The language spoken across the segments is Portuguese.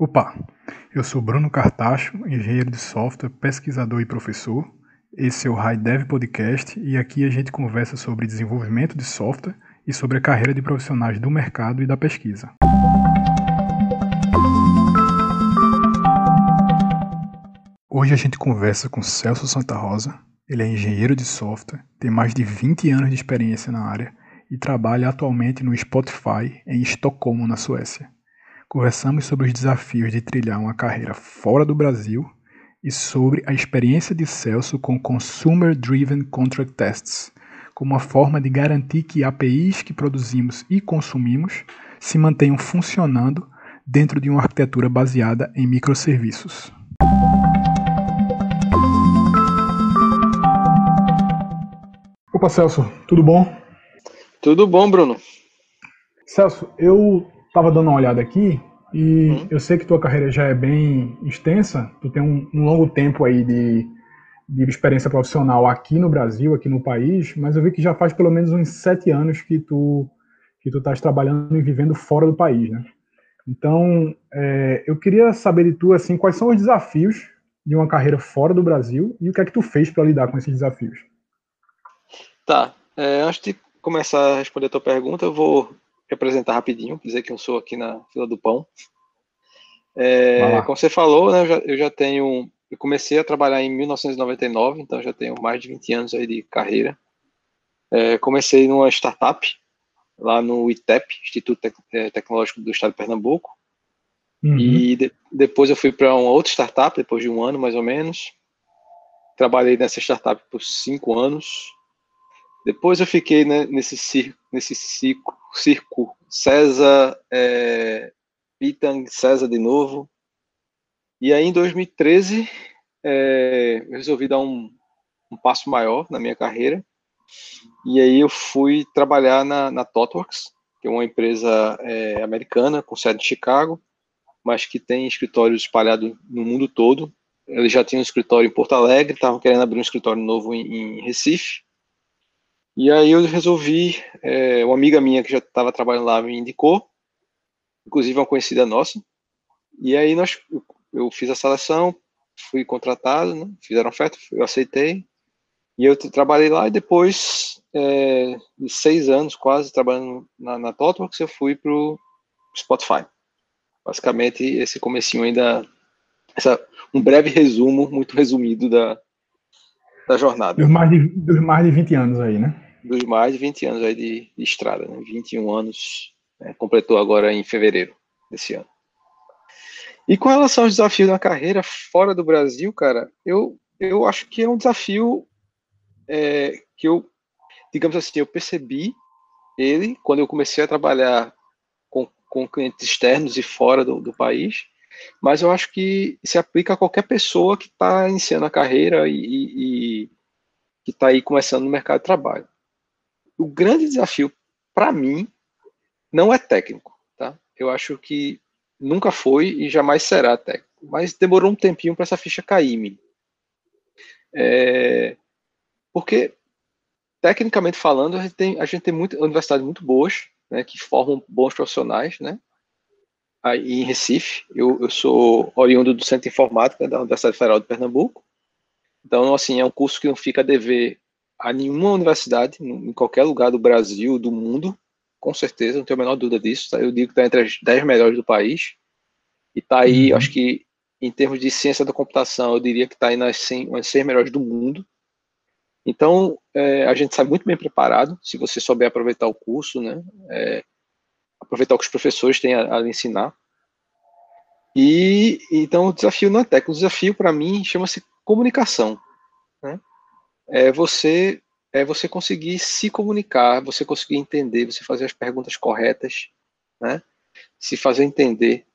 Opa, eu sou Bruno Cartacho, engenheiro de software, pesquisador e professor. Esse é o High Dev Podcast e aqui a gente conversa sobre desenvolvimento de software e sobre a carreira de profissionais do mercado e da pesquisa. Hoje a gente conversa com Celso Santa Rosa. Ele é engenheiro de software, tem mais de 20 anos de experiência na área e trabalha atualmente no Spotify em Estocolmo, na Suécia. Conversamos sobre os desafios de trilhar uma carreira fora do Brasil e sobre a experiência de Celso com Consumer Driven Contract Tests, como uma forma de garantir que APIs que produzimos e consumimos se mantenham funcionando dentro de uma arquitetura baseada em microserviços. Opa, Celso, tudo bom? Tudo bom, Bruno. Celso, eu estava dando uma olhada aqui e uhum. eu sei que tua carreira já é bem extensa, tu tem um, um longo tempo aí de, de, experiência profissional aqui no Brasil, aqui no país, mas eu vi que já faz pelo menos uns sete anos que tu que tu estás trabalhando e vivendo fora do país, né? Então, é, eu queria saber de tu assim, quais são os desafios de uma carreira fora do Brasil e o que é que tu fez para lidar com esses desafios? Tá. É, antes de começar a responder a tua pergunta, eu vou representar rapidinho, dizer que eu sou aqui na fila do pão. É, como você falou, né, eu, já, eu já tenho. Eu comecei a trabalhar em 1999, então já tenho mais de 20 anos aí de carreira. É, comecei numa startup, lá no ITEP, Instituto é, Tecnológico do Estado de Pernambuco. Uhum. E de, depois eu fui para uma outra startup, depois de um ano mais ou menos. Trabalhei nessa startup por cinco anos. Depois eu fiquei né, nesse nesse circo, circo César, é, Pitang, César de novo. E aí em 2013 é, eu resolvi dar um, um, passo maior na minha carreira. E aí eu fui trabalhar na, na que é uma empresa é, americana com sede em Chicago, mas que tem escritórios espalhados no mundo todo. Eles já tinham um escritório em Porto Alegre, estavam querendo abrir um escritório novo em, em Recife. E aí eu resolvi, é, uma amiga minha que já estava trabalhando lá me indicou, inclusive uma conhecida nossa, e aí nós, eu, fiz a seleção, fui contratado, né, fizeram oferta, eu aceitei, e eu trabalhei lá e depois é, de seis anos quase trabalhando na, na ThoughtWorks, eu fui para o Spotify. Basicamente, esse comecinho ainda, essa, um breve resumo, muito resumido da, da jornada. Dos mais, de, dos mais de 20 anos aí, né? Dos mais de 20 anos aí de, de estrada, né? 21 anos, né? completou agora em fevereiro desse ano. E com relação aos desafios da carreira fora do Brasil, cara, eu, eu acho que é um desafio é, que eu, digamos assim, eu percebi ele quando eu comecei a trabalhar com, com clientes externos e fora do, do país, mas eu acho que se aplica a qualquer pessoa que está iniciando a carreira e, e que está aí começando no mercado de trabalho. O grande desafio, para mim, não é técnico, tá? Eu acho que nunca foi e jamais será técnico, mas demorou um tempinho para essa ficha cair em mim. É, porque, tecnicamente falando, a gente tem, a gente tem muita, universidades muito boas, né, que formam bons profissionais, né? aí em Recife. Eu, eu sou oriundo do Centro de Informática da Universidade Federal de Pernambuco. Então, assim, é um curso que não fica a dever a nenhuma universidade, em qualquer lugar do Brasil, do mundo, com certeza, não tenho a menor dúvida disso. Tá? Eu digo que está entre as 10 melhores do país. E está aí, uhum. acho que, em termos de ciência da computação, eu diria que está aí nas 100, nas 100 melhores do mundo. Então, é, a gente sai muito bem preparado, se você souber aproveitar o curso, né? É, aproveitar o que os professores têm a, a ensinar. E então o desafio não é técnico, o desafio para mim chama-se comunicação. É você é você conseguir se comunicar, você conseguir entender, você fazer as perguntas corretas, né? Se fazer entender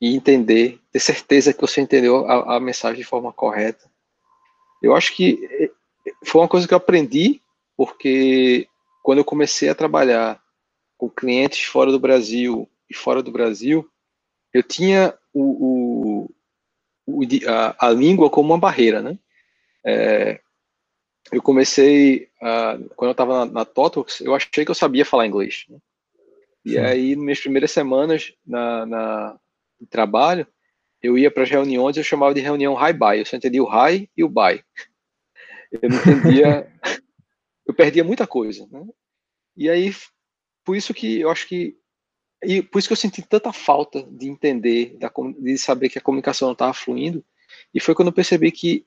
e entender, ter certeza que você entendeu a, a mensagem de forma correta. Eu acho que é, foi uma coisa que eu aprendi porque quando eu comecei a trabalhar com clientes fora do Brasil e fora do Brasil, eu tinha o, o, o a, a, língua como uma barreira, né? É, eu comecei, uh, quando eu estava na, na Totox, eu achei que eu sabia falar inglês. Né? E Sim. aí, nas minhas primeiras semanas na, na, no trabalho, eu ia para as reuniões, eu chamava de reunião high-buy, eu só entendia o high e o buy. Eu não entendia, eu perdia muita coisa, né? E aí, por isso que eu acho que, e por isso que eu senti tanta falta de entender, de saber que a comunicação não estava fluindo, e foi quando eu percebi que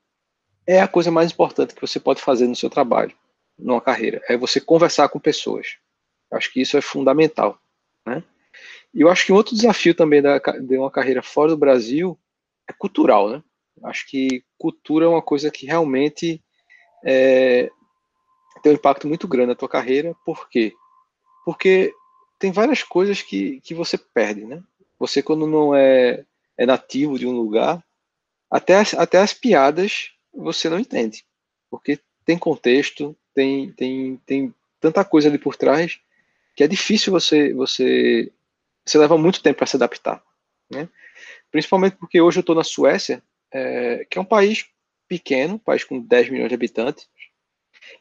é a coisa mais importante que você pode fazer no seu trabalho, numa carreira, é você conversar com pessoas. Eu acho que isso é fundamental, né? E eu acho que um outro desafio também da, de uma carreira fora do Brasil é cultural, né? Acho que cultura é uma coisa que realmente é, tem um impacto muito grande na tua carreira. Por quê? Porque tem várias coisas que, que você perde, né? Você, quando não é, é nativo de um lugar, até as, até as piadas você não entende. Porque tem contexto, tem, tem, tem tanta coisa ali por trás que é difícil você você você leva muito tempo para se adaptar, né? Principalmente porque hoje eu estou na Suécia, é, que é um país pequeno, um país com 10 milhões de habitantes,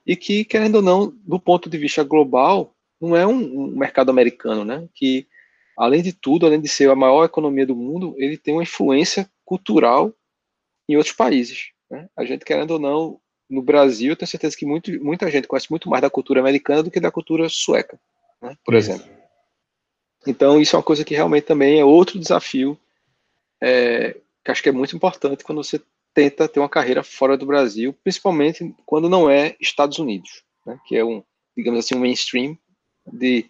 e que, querendo ou não, do ponto de vista global, não é um, um, mercado americano, né? Que, além de tudo, além de ser a maior economia do mundo, ele tem uma influência cultural em outros países. Né? A gente, querendo ou não, no Brasil, eu tenho certeza que muito, muita gente conhece muito mais da cultura americana do que da cultura sueca, né? por isso. exemplo. Então, isso é uma coisa que realmente também é outro desafio é, que acho que é muito importante quando você tenta ter uma carreira fora do Brasil, principalmente quando não é Estados Unidos, né, que é um, digamos assim, um mainstream de,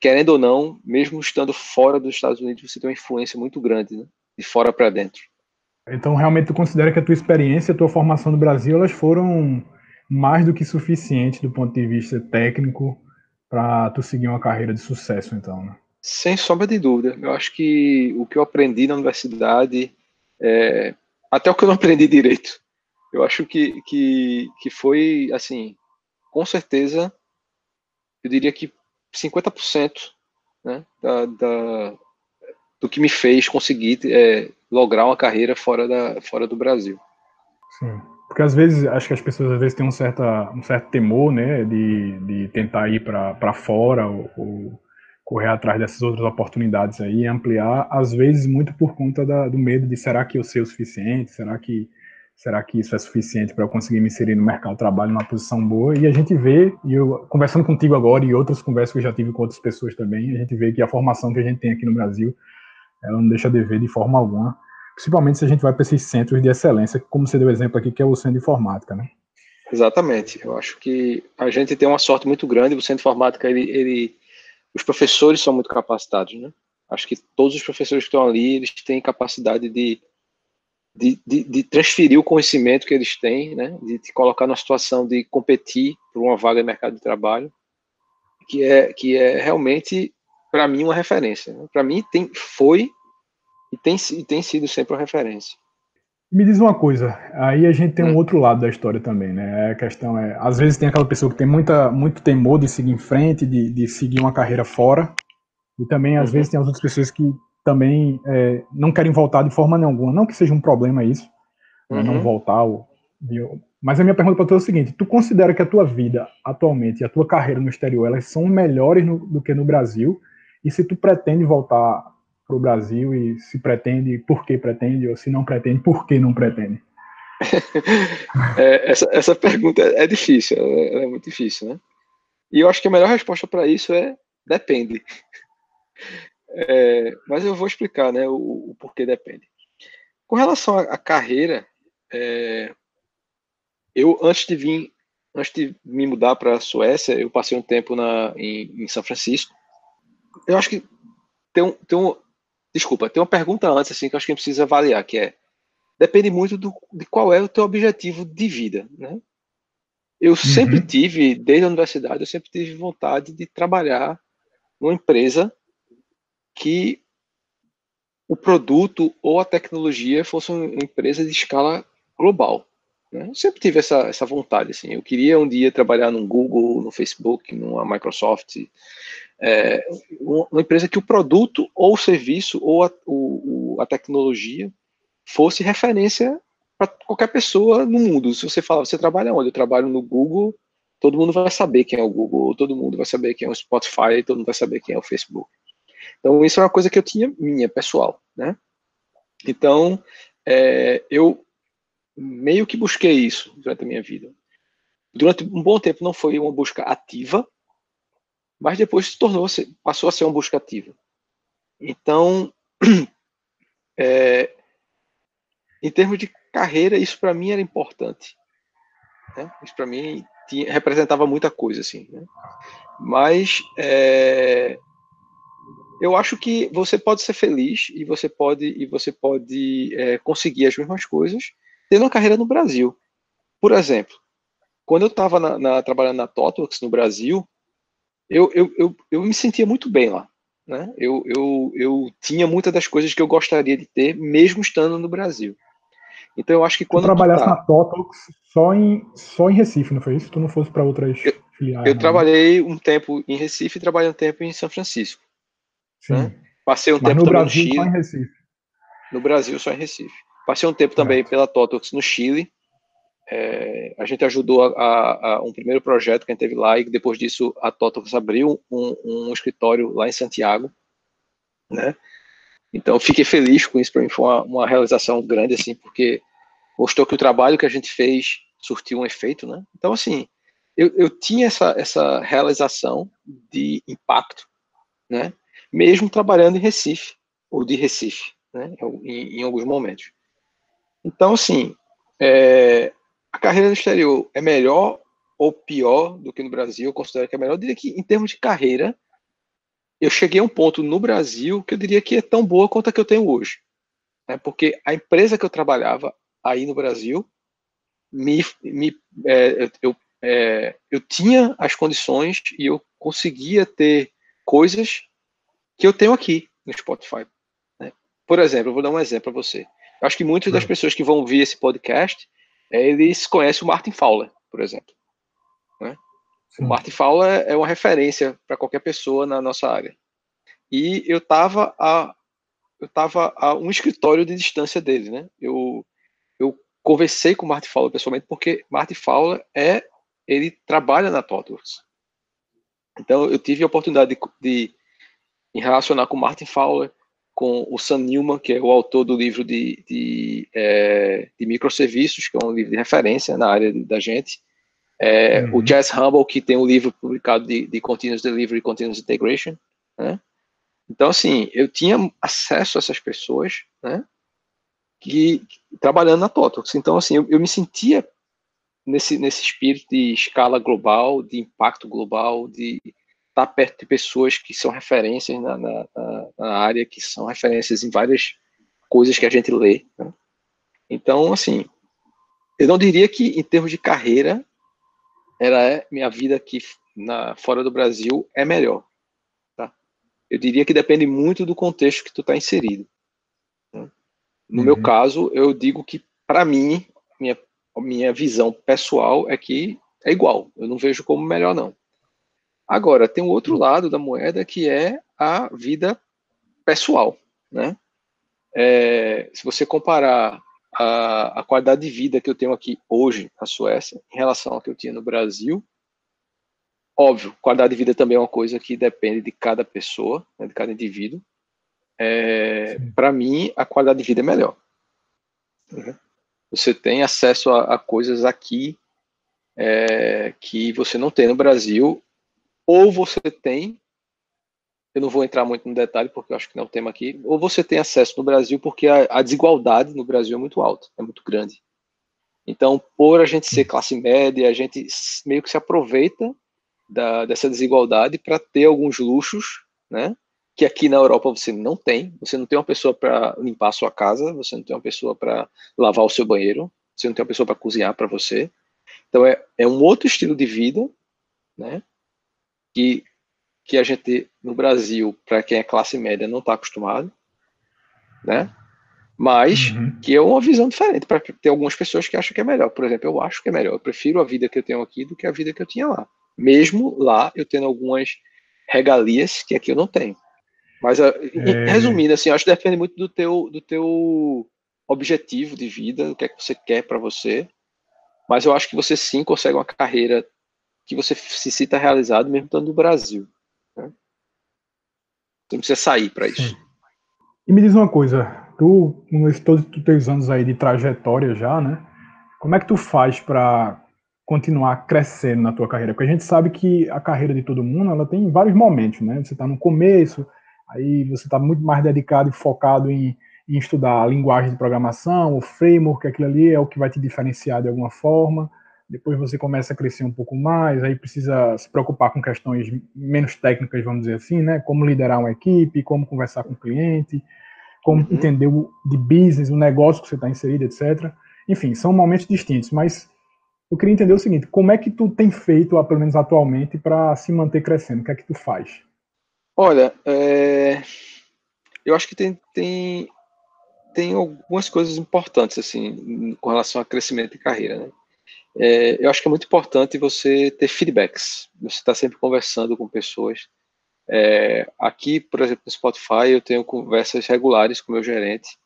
querendo ou não, mesmo estando fora dos Estados Unidos, você tem uma influência muito grande, né, de fora para dentro. Então, realmente, tu considera que a tua experiência, a tua formação no Brasil, elas foram mais do que suficientes do ponto de vista técnico para tu seguir uma carreira de sucesso, então, né? Sem sombra de dúvida. Eu acho que o que eu aprendi na universidade é, até o que eu não aprendi direito. Eu acho que, que, que foi, assim, com certeza, eu diria que 50% né, da, da, do que me fez conseguir é, lograr uma carreira fora, da, fora do Brasil. Sim, porque às vezes, acho que as pessoas às vezes têm um, certa, um certo temor, né, de, de tentar ir para fora ou, ou correr atrás dessas outras oportunidades aí ampliar, às vezes muito por conta da, do medo de será que eu sei o suficiente, será que será que isso é suficiente para eu conseguir me inserir no mercado de trabalho numa posição boa? E a gente vê, e eu conversando contigo agora e outras conversas que eu já tive com outras pessoas também, a gente vê que a formação que a gente tem aqui no Brasil, ela não deixa de ver de forma alguma, principalmente se a gente vai para esses centros de excelência, como você deu exemplo aqui, que é o Centro de Informática, né? Exatamente. Eu acho que a gente tem uma sorte muito grande, o Centro de Informática, ele, ele os professores são muito capacitados, né? Acho que todos os professores que estão ali, eles têm capacidade de, de, de, de transferir o conhecimento que eles têm, né? De te colocar numa situação de competir por uma vaga no mercado de trabalho, que é, que é realmente, para mim, uma referência. Né? Para mim, tem, foi e tem, e tem sido sempre uma referência. Me diz uma coisa, aí a gente tem um hum. outro lado da história também, né? A questão é, às vezes tem aquela pessoa que tem muita, muito temor de seguir em frente, de, de seguir uma carreira fora, e também às uhum. vezes tem as outras pessoas que também é, não querem voltar de forma nenhuma. Não que seja um problema isso, né? uhum. não voltar. Ou, mas a minha pergunta para tu é o seguinte: tu considera que a tua vida atualmente e a tua carreira no exterior elas são melhores no, do que no Brasil? E se tu pretende voltar para o Brasil e se pretende, por que pretende, ou se não pretende, por que não pretende? é, essa, essa pergunta é difícil, é, é muito difícil, né? E eu acho que a melhor resposta para isso é depende. É, mas eu vou explicar né, o, o, porquê depende. Com relação à, à carreira, é, eu antes de vir, antes de me mudar para a Suécia, eu passei um tempo na, em, em São Francisco. Eu acho que tem um, tem um, Desculpa, tem uma pergunta antes assim que eu acho que a gente precisa avaliar, que é depende muito do, de qual é o teu objetivo de vida, né? Eu uhum. sempre tive, desde a universidade, eu sempre tive vontade de trabalhar numa empresa que o produto ou a tecnologia fosse uma empresa de escala global. Né? Eu sempre tive essa, essa vontade. Assim. Eu queria um dia trabalhar no Google, no Facebook, numa Microsoft, é, uma empresa que o produto ou o serviço ou a, o, a tecnologia fosse referência para qualquer pessoa no mundo. Se você falar, você trabalha onde? Eu trabalho no Google, todo mundo vai saber quem é o Google, todo mundo vai saber quem é o Spotify, todo mundo vai saber quem é o Facebook. Então, isso é uma coisa que eu tinha minha, pessoal, né? Então, é, eu meio que busquei isso durante a minha vida. Durante um bom tempo não foi uma busca ativa, mas depois tornou, passou a ser uma busca ativa. Então, é, em termos de carreira, isso para mim era importante. Né? Isso para mim tinha, representava muita coisa, assim. Né? Mas é, eu acho que você pode ser feliz e você pode e você pode é, conseguir as mesmas coisas tendo uma carreira no Brasil. Por exemplo, quando eu estava trabalhando na Totox no Brasil, eu, eu, eu, eu me sentia muito bem lá. Né? Eu, eu, eu tinha muitas das coisas que eu gostaria de ter, mesmo estando no Brasil. Então eu acho que quando. Tu trabalhasse tá... na Totox só em, só em Recife, não foi isso? Tu não fosse para outras eu, filiais? Eu não. trabalhei um tempo em Recife e trabalhei um tempo em São Francisco. Sim. Né? Passei um Mas tempo no Brasil, no Chile. Só em Recife. No Brasil, só em Recife. Passei um tempo também pela Totox no Chile. É, a gente ajudou a, a, a, um primeiro projeto que a gente teve lá e depois disso a Totox abriu um, um escritório lá em Santiago, né? Então fiquei feliz com isso, para mim foi uma, uma, realização grande assim, porque mostrou que o trabalho que a gente fez surtiu um efeito, né? Então assim, eu, eu tinha essa, essa realização de impacto, né? Mesmo trabalhando em Recife ou de Recife, né? Em, em alguns momentos. Então assim, é, a carreira no exterior é melhor ou pior do que no Brasil? Eu considero que é melhor. Eu diria que, em termos de carreira, eu cheguei a um ponto no Brasil que eu diria que é tão boa quanto a que eu tenho hoje. Né? Porque a empresa que eu trabalhava aí no Brasil, me, me, é, eu, é, eu tinha as condições e eu conseguia ter coisas que eu tenho aqui no Spotify. Né? Por exemplo, eu vou dar um exemplo para você. Eu acho que muitas das hum. pessoas que vão ouvir esse podcast eles conhecem o Martin Fowler, por exemplo. Né? O Martin Fowler é uma referência para qualquer pessoa na nossa área. E eu estava a eu estava a um escritório de distância dele, né? Eu eu conversei com o Martin Fowler pessoalmente porque Martin Fowler é ele trabalha na ThoughtWorks. Então eu tive a oportunidade de, de me relacionar com o Martin Fowler, com o Sam Newman, que é o autor do livro de, de, é, de microserviços, que é um livro de referência na área da gente. É, uhum. O Jazz Humble, que tem um livro publicado de, de Continuous Delivery e Continuous Integration. Né? Então, assim, eu tinha acesso a essas pessoas, né? Que, trabalhando na Totox. Então, assim, eu, eu me sentia nesse, nesse espírito de escala global, de impacto global, de estar tá perto de pessoas que são referências na, na, na, área, que são referências em várias coisas que a gente lê. Né? Então, assim, eu não diria que em termos de carreira, era é, minha vida aqui na, fora do Brasil é melhor. Tá? Eu diria que depende muito do contexto que tu está inserido. Né? No uhum. meu caso, eu digo que, para mim, minha, minha visão pessoal é que é igual. Eu não vejo como melhor, não. Agora, tem um outro lado da moeda que é a vida pessoal, né? É, se você comparar a, a, qualidade de vida que eu tenho aqui hoje na Suécia em relação ao que eu tinha no Brasil, óbvio, qualidade de vida também é uma coisa que depende de cada pessoa, né, de cada indivíduo. É, Para mim, a qualidade de vida é melhor. Né? Você tem acesso a, a coisas aqui é, que você não tem no Brasil ou você tem, eu não vou entrar muito no detalhe porque eu acho que não é o tema aqui, ou você tem acesso no Brasil porque a, a desigualdade no Brasil é muito alta, é muito grande. Então, por a gente ser classe média, a gente meio que se aproveita da, dessa desigualdade para ter alguns luxos, né? Que aqui na Europa você não tem. Você não tem uma pessoa para limpar a sua casa, você não tem uma pessoa para lavar o seu banheiro, você não tem uma pessoa para cozinhar para você. Então é, é um outro estilo de vida, né? Que, que a gente, no Brasil, para quem é classe média, não está acostumado, né? Mas uhum. que é uma visão diferente para ter algumas pessoas que acham que é melhor. Por exemplo, eu acho que é melhor. Eu prefiro a vida que eu tenho aqui do que a vida que eu tinha lá. Mesmo lá eu tendo algumas regalias que aqui eu não tenho. Mas é... resumindo, assim, acho que depende muito do teu, do teu objetivo de vida, do que é que você quer para você. Mas eu acho que você sim consegue uma carreira que você se sinta realizado mesmo estando no Brasil. Né? Você não precisa sair para isso. E me diz uma coisa, tu, com todos os teus anos aí de trajetória já, né? Como é que tu faz para continuar crescendo na tua carreira? Porque a gente sabe que a carreira de todo mundo, ela tem vários momentos, né? Você está no começo, aí você está muito mais dedicado e focado em, em, estudar a linguagem de programação, o framework, aquilo ali é o que vai te diferenciar de alguma forma. Depois você começa a crescer um pouco mais, aí precisa se preocupar com questões menos técnicas, vamos dizer assim, né? Como liderar uma equipe, como conversar com o cliente, como uhum. entender o de business, o negócio que você está inserido, etc. Enfim, são momentos distintos, mas eu queria entender o seguinte, como é que tu tem feito, pelo menos atualmente, para se manter crescendo? O que é que tu faz? Olha, é... eu acho que tem, tem, tem algumas coisas importantes, assim, com relação a crescimento de carreira, né? É, eu acho que é muito importante você ter feedbacks. Você está sempre conversando com pessoas. É, aqui, por exemplo, no Spotify, eu tenho conversas regulares com meu gerente.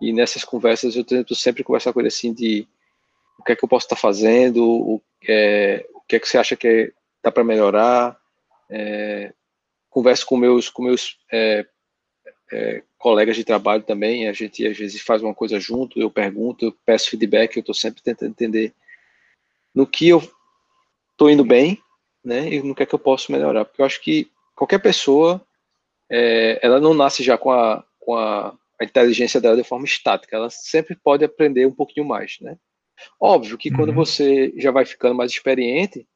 E nessas conversas eu tento sempre conversar com ele assim de o que é que eu posso estar fazendo, o, é, o que é que você acha que dá para melhorar. É, converso com meus, com meus é, é, colegas de trabalho também. A gente às vezes faz uma coisa junto, eu pergunto, eu peço feedback, eu estou sempre tentando entender no que eu estou indo bem, né, e no que é que eu posso melhorar, porque eu acho que qualquer pessoa, é, ela não nasce já com a, com a, a, inteligência dela de forma estática, ela sempre pode aprender um pouquinho mais, né. Óbvio que uhum. quando você já vai ficando mais experiente,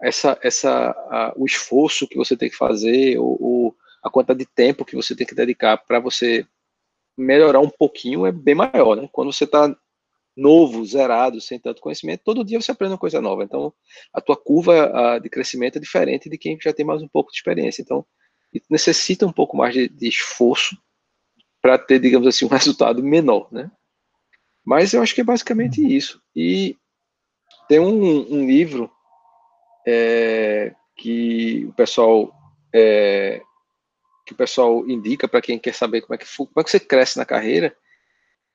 essa, essa, a, o esforço que você tem que fazer, ou, a quantidade de tempo que você tem que dedicar para você melhorar um pouquinho é bem maior, né? Quando você está novo, zerado, sem tanto conhecimento, todo dia você aprende uma coisa nova. Então, a tua curva de crescimento é diferente de quem já tem mais um pouco de experiência. Então, necessita um pouco mais de, de esforço para ter, digamos assim, um resultado menor, né? Mas eu acho que é basicamente isso. E tem um, um livro é, que o pessoal é, que o pessoal indica para quem quer saber como é que como é que você cresce na carreira,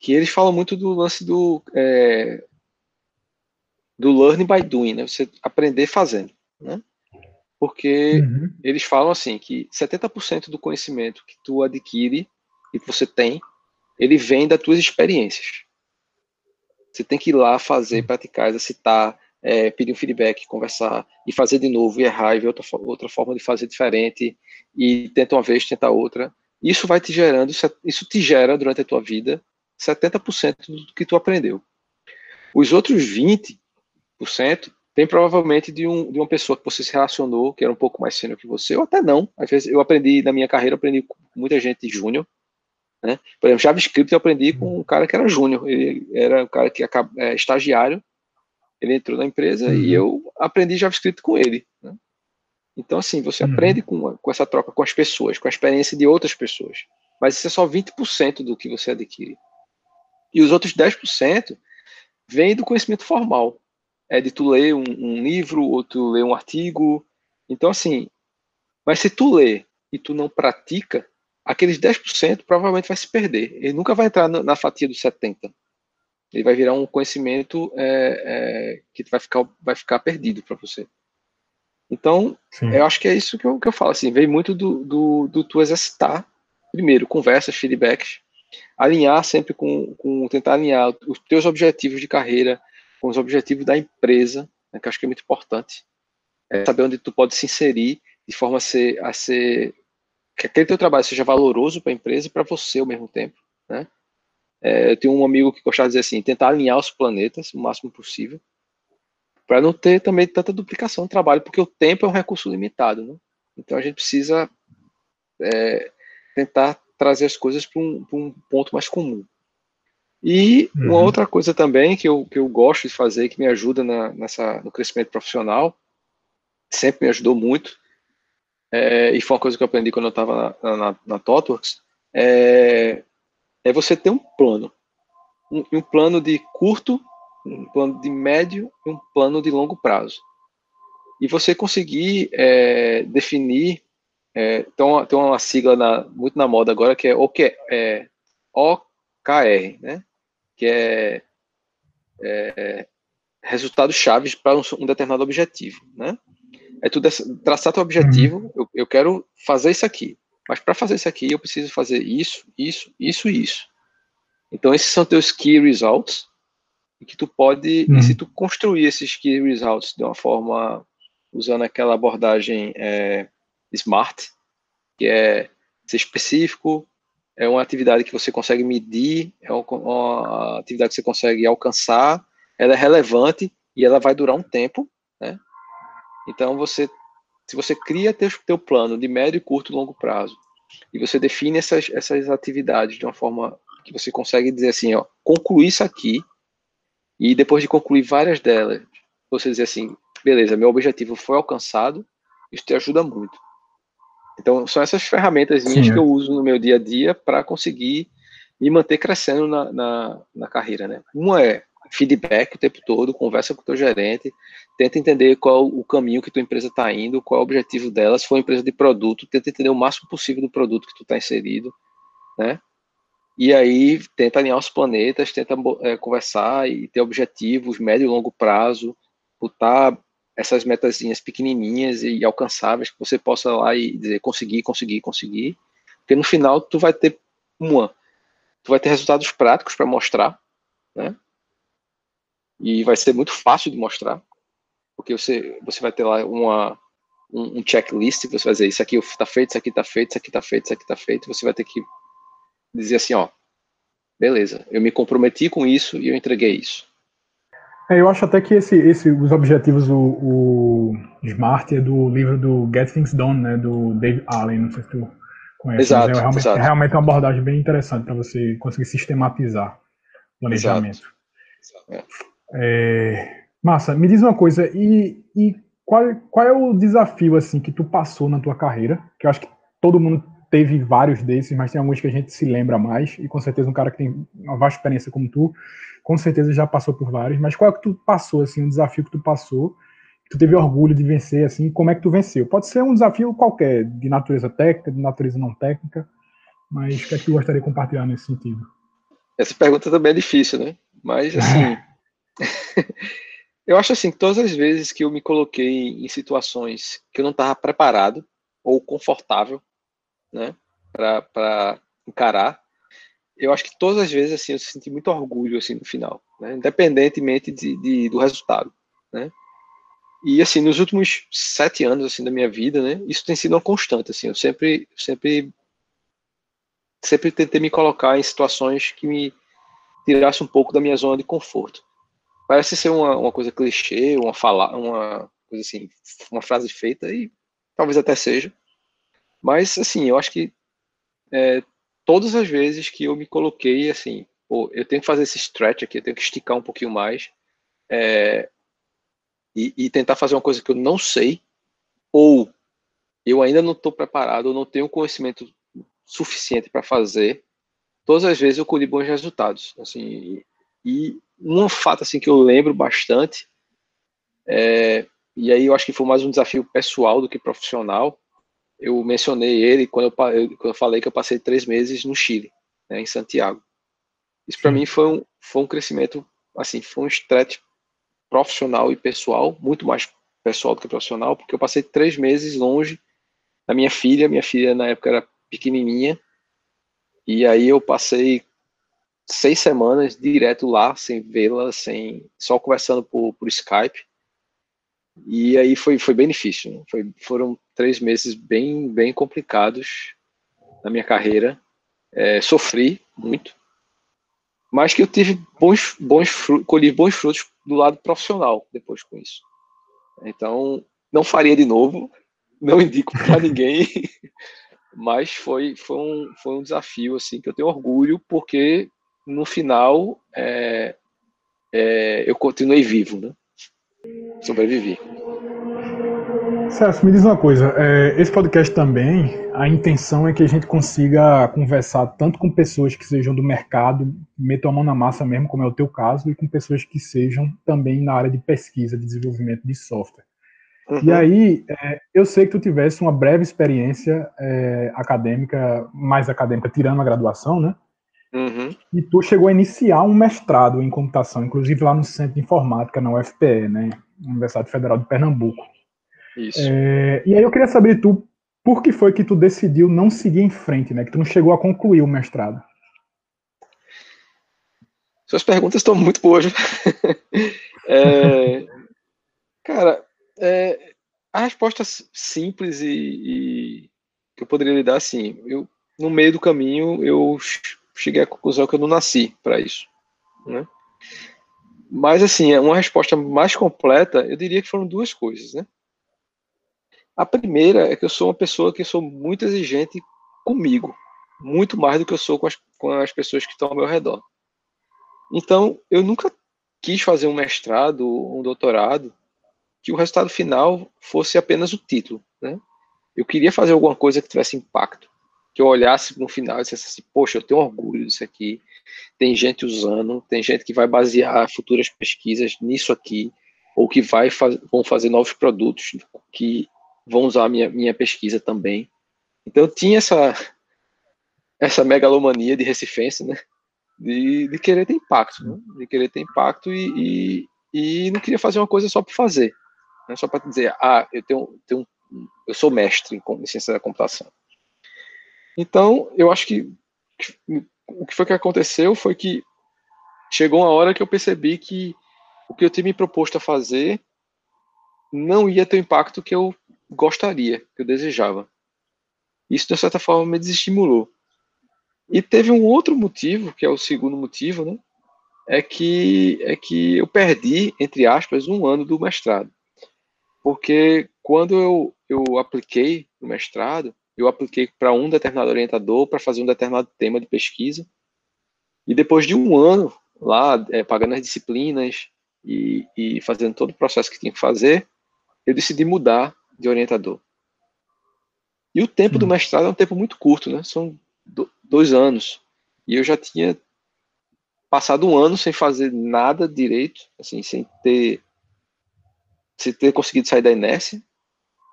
que eles falam muito do lance do, é, do learning by doing, né? Você aprender fazendo, né? Porque uhum. eles falam assim que 70% do conhecimento que tu adquire e que você tem, ele vem das tuas experiências. Você tem que ir lá fazer, praticar, exercitar, é, pedir um feedback, conversar e fazer de novo, e errar, e ver outra, outra forma de fazer diferente, e tenta uma vez, tenta outra. Isso vai te gerando, isso te gera durante a tua vida 70% do que tu aprendeu. Os outros 20% vem provavelmente de, um, de uma pessoa que você se relacionou, que era um pouco mais sênior que você, ou até não. Às vezes eu aprendi, na minha carreira, aprendi com muita gente júnior. Né? Por exemplo, JavaScript eu aprendi com um cara que era júnior, ele era um cara que é estagiário, ele entrou na empresa uhum. e eu aprendi JavaScript com ele. Né? Então, assim, você uhum. aprende com, com essa troca com as pessoas, com a experiência de outras pessoas. Mas isso é só 20% do que você adquire. E os outros 10% vem do conhecimento formal. É de tu ler um, um, livro ou tu ler um artigo. Então, assim, mas se tu lê e tu não pratica, aqueles 10% provavelmente vai se perder. Ele nunca vai entrar na, na fatia dos 70%. Ele vai virar um conhecimento é, é, que vai ficar, vai ficar perdido para você. Então, Sim. eu acho que é isso que eu, que eu falo. Assim, vem muito do, do, do tu exercitar, primeiro, conversas, feedbacks, alinhar sempre com, com tentar alinhar os teus objetivos de carreira com os objetivos da empresa, né, que acho que é muito importante. É saber onde tu pode se inserir de forma a ser, a ser que aquele teu trabalho seja valoroso para a empresa e para você ao mesmo tempo, né? É, eu tenho um amigo que gostava de dizer assim, tentar alinhar os planetas o máximo possível, para não ter também tanta duplicação de trabalho, porque o tempo é um recurso limitado, né? Então a gente precisa é, tentar trazer as coisas para um, um, ponto mais comum. E uhum. uma outra coisa também que eu, que eu gosto de fazer, que me ajuda na, nessa, no crescimento profissional, sempre me ajudou muito, é, e foi uma coisa que eu aprendi quando eu estava na, na, na TOTWORKS, é, é você ter um plano. Um, um plano de curto, um plano de médio e um plano de longo prazo. E você conseguir é, definir é, tem, tem uma sigla na, muito na moda agora que é, OK, é OKR, né? que é, é resultados chaves para um, um, determinado objetivo. Né? É tu traçar teu objetivo, uhum. eu, eu quero fazer isso aqui, mas para fazer isso aqui eu preciso fazer isso, isso, isso e isso. Então, esses são teus key results, que tu pode, e se tu construir esses key results de uma forma, usando aquela abordagem é, SMART, que é ser específico, é uma atividade que você consegue medir, é uma atividade que você consegue alcançar, ela é relevante e ela vai durar um tempo, né? Então, você, se você cria teu, teu plano de médio, curto e longo prazo, e você define essas, essas atividades de uma forma que você consegue dizer assim, ó, concluir isso aqui, e depois de concluir várias delas, você dizer assim, beleza, meu objetivo foi alcançado, isso te ajuda muito. Então, são essas ferramentas minhas que eu uso no meu dia a dia para conseguir me manter crescendo na, na, na, carreira, né? Uma é feedback o tempo todo, conversa com o teu gerente, tenta entender qual o caminho que tua empresa está indo, qual é o objetivo dela, se for uma empresa de produto, tenta entender o máximo possível do produto que tu está inserido, né? E aí tenta alinhar os planetas, tenta é, conversar e ter objetivos médio e longo prazo, botar essas metazinhas pequenininhas e alcançáveis que você possa lá e dizer conseguir, conseguir, conseguir, porque no final tu vai ter uma, tu vai ter resultados práticos para mostrar, né? E vai ser muito fácil de mostrar, porque você você vai ter lá uma um, um checklist, você vai dizer isso aqui está feito, isso aqui está feito, isso aqui está feito, isso aqui está feito, você vai ter que dizer assim, ó, beleza, eu me comprometi com isso e eu entreguei isso. É, eu acho até que esse, esse, os objetivos, o, o Smart é do livro do Get Things Done, né, do Dave Allen, não sei se tu conhece. Exato, é, realmente, exato. é realmente uma abordagem bem interessante para você conseguir sistematizar o planejamento. Exato. É, massa, me diz uma coisa, e, e qual, qual é o desafio assim que tu passou na tua carreira? Que eu acho que todo mundo teve vários desses, mas tem alguns que a gente se lembra mais, e com certeza um cara que tem uma vasta experiência como tu, com certeza já passou por vários, mas qual é que tu passou, assim, um desafio que tu passou, que tu teve orgulho de vencer, assim, como é que tu venceu? Pode ser um desafio qualquer, de natureza técnica, de natureza não técnica, mas o que é que tu gostaria de compartilhar nesse sentido? Essa pergunta também é difícil, né? Mas, assim, eu acho assim, que todas as vezes que eu me coloquei em situações que eu não estava preparado ou confortável né, para encarar. Eu acho que todas as vezes assim eu senti muito orgulho assim no final, né, independentemente de, de, do resultado, né. E assim nos últimos sete anos assim da minha vida, né, isso tem sido uma constante assim. Eu sempre sempre sempre tentei me colocar em situações que me tirasse um pouco da minha zona de conforto. Parece ser uma, uma coisa clichê, uma fala, uma coisa assim, uma frase feita e talvez até seja, mas, assim, eu acho que é, todas as vezes que eu me coloquei, assim, pô, eu tenho que fazer esse stretch aqui, eu tenho que esticar um pouquinho mais é, e, e, tentar fazer uma coisa que eu não sei, ou eu ainda não estou preparado, ou não tenho conhecimento suficiente para fazer, todas as vezes eu colhi bons resultados. Assim, e um fato assim que eu lembro bastante, é, e aí eu acho que foi mais um desafio pessoal do que profissional, eu mencionei ele quando eu, quando eu falei que eu passei três meses no Chile, né, em Santiago. Isso para mim foi um, foi um crescimento, assim, foi um stretch profissional e pessoal, muito mais pessoal do que profissional, porque eu passei três meses longe da minha filha, minha filha na época era pequenininha, e aí eu passei seis semanas direto lá, sem vê-la, sem só conversando por, por Skype, e aí foi, foi bem difícil. Né? Foi, foram três meses bem, bem complicados na minha carreira. É, sofri muito, mas que eu tive bons, bons frutos, colhi bons frutos do lado profissional depois com isso. Então, não faria de novo, não indico para ninguém, mas foi, foi, um, foi um desafio assim que eu tenho orgulho, porque no final é, é, eu continuei vivo, né? Sobrevivi. Celso, me diz uma coisa. É, esse podcast também, a intenção é que a gente consiga conversar tanto com pessoas que sejam do mercado, metam a mão na massa mesmo, como é o teu caso, e com pessoas que sejam também na área de pesquisa, de desenvolvimento de software. Uhum. E aí, é, eu sei que tu tivesse uma breve experiência é, acadêmica, mais acadêmica, tirando a graduação, né? Uhum. E tu chegou a iniciar um mestrado em computação, inclusive lá no Centro de Informática, na UFPE, né? Universidade Federal de Pernambuco. Isso. É, e aí eu queria saber tu, por que foi que tu decidiu não seguir em frente, né? Que tu não chegou a concluir o mestrado? Suas perguntas estão muito boas. é, cara, é, a resposta simples e, e, que eu poderia lhe dar assim, eu no meio do caminho eu cheguei à conclusão que eu não nasci para isso, né? Mas assim, é uma resposta mais completa, eu diria que foram duas coisas, né? A primeira é que eu sou uma pessoa que sou muito exigente comigo, muito mais do que eu sou com as, com as pessoas que estão ao meu redor. Então, eu nunca quis fazer um mestrado um doutorado que o resultado final fosse apenas o título, né? Eu queria fazer alguma coisa que tivesse impacto, que eu olhasse no final e dissesse assim, poxa, eu tenho orgulho disso aqui, tem gente usando, tem gente que vai basear futuras pesquisas nisso aqui, ou que vai faz, vão fazer novos produtos que vão usar a minha, minha pesquisa também. Então eu tinha essa, essa megalomania de recifense, né? De, de querer ter impacto, né? de querer ter impacto e, e, e não queria fazer uma coisa só para fazer, né? só para dizer, ah, eu tenho, tenho, eu sou mestre em ciência da computação. Então, eu acho que o que foi que aconteceu foi que chegou uma hora que eu percebi que o que eu tinha me proposto a fazer não ia ter o impacto que eu gostaria, que eu desejava. Isso, de certa forma, me desestimulou. E teve um outro motivo, que é o segundo motivo, né? É que, é que eu perdi, entre aspas, um ano do mestrado. Porque quando eu, eu apliquei no mestrado, eu apliquei para um determinado orientador para fazer um determinado tema de pesquisa. E depois de um ano lá, é, pagando as disciplinas e, e fazendo todo o processo que tinha que fazer, eu decidi mudar de orientador. E o tempo do mestrado é um tempo muito curto, né? São dois anos. E eu já tinha passado um ano sem fazer nada direito, assim, sem ter, sem ter conseguido sair da inércia.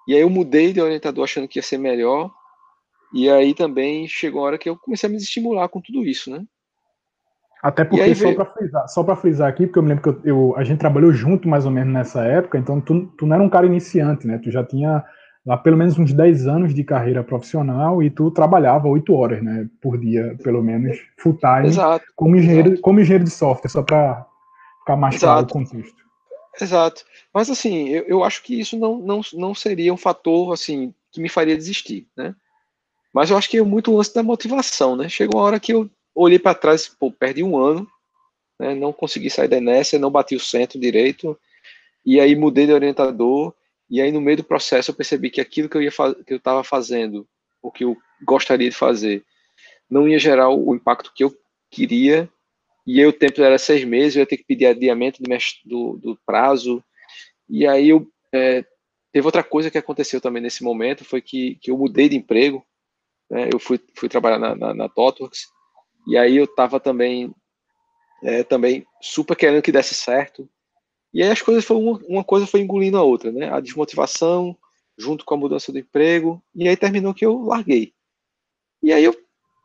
E aí eu mudei de orientador achando que ia ser melhor. E aí também chegou a hora que eu comecei a me estimular com tudo isso, né? Até porque, só veio... para frisar, só para frisar aqui, porque eu me lembro que eu, eu, a gente trabalhou junto mais ou menos nessa época, então tu, tu não era um cara iniciante, né? Tu já tinha lá pelo menos uns 10 anos de carreira profissional e tu trabalhava 8 horas, né, por dia, pelo menos, full time, exato, como engenheiro, exato. como engenheiro de software, só para ficar mais exato. claro o contexto. Exato. Mas assim, eu, eu acho que isso não, não, não seria um fator assim que me faria desistir, né? Mas eu acho que é muito lance da motivação, né? Chegou uma hora que eu olhei para trás, pô, perdi um ano, né? Não consegui sair da inércia, não bati o centro direito, e aí mudei de orientador, e aí no meio do processo eu percebi que aquilo que eu ia que eu estava fazendo, o que eu gostaria de fazer, não ia gerar o impacto que eu queria e aí o tempo era seis meses, eu ia ter que pedir adiamento do, do prazo, e aí eu, é, teve outra coisa que aconteceu também nesse momento, foi que, que eu mudei de emprego, né, eu fui, fui trabalhar na, na, na e aí eu estava também, é, também super querendo que desse certo, e aí as coisas foram, uma, uma coisa foi engolindo a outra, né, a desmotivação, junto com a mudança do emprego, e aí terminou que eu larguei. E aí eu,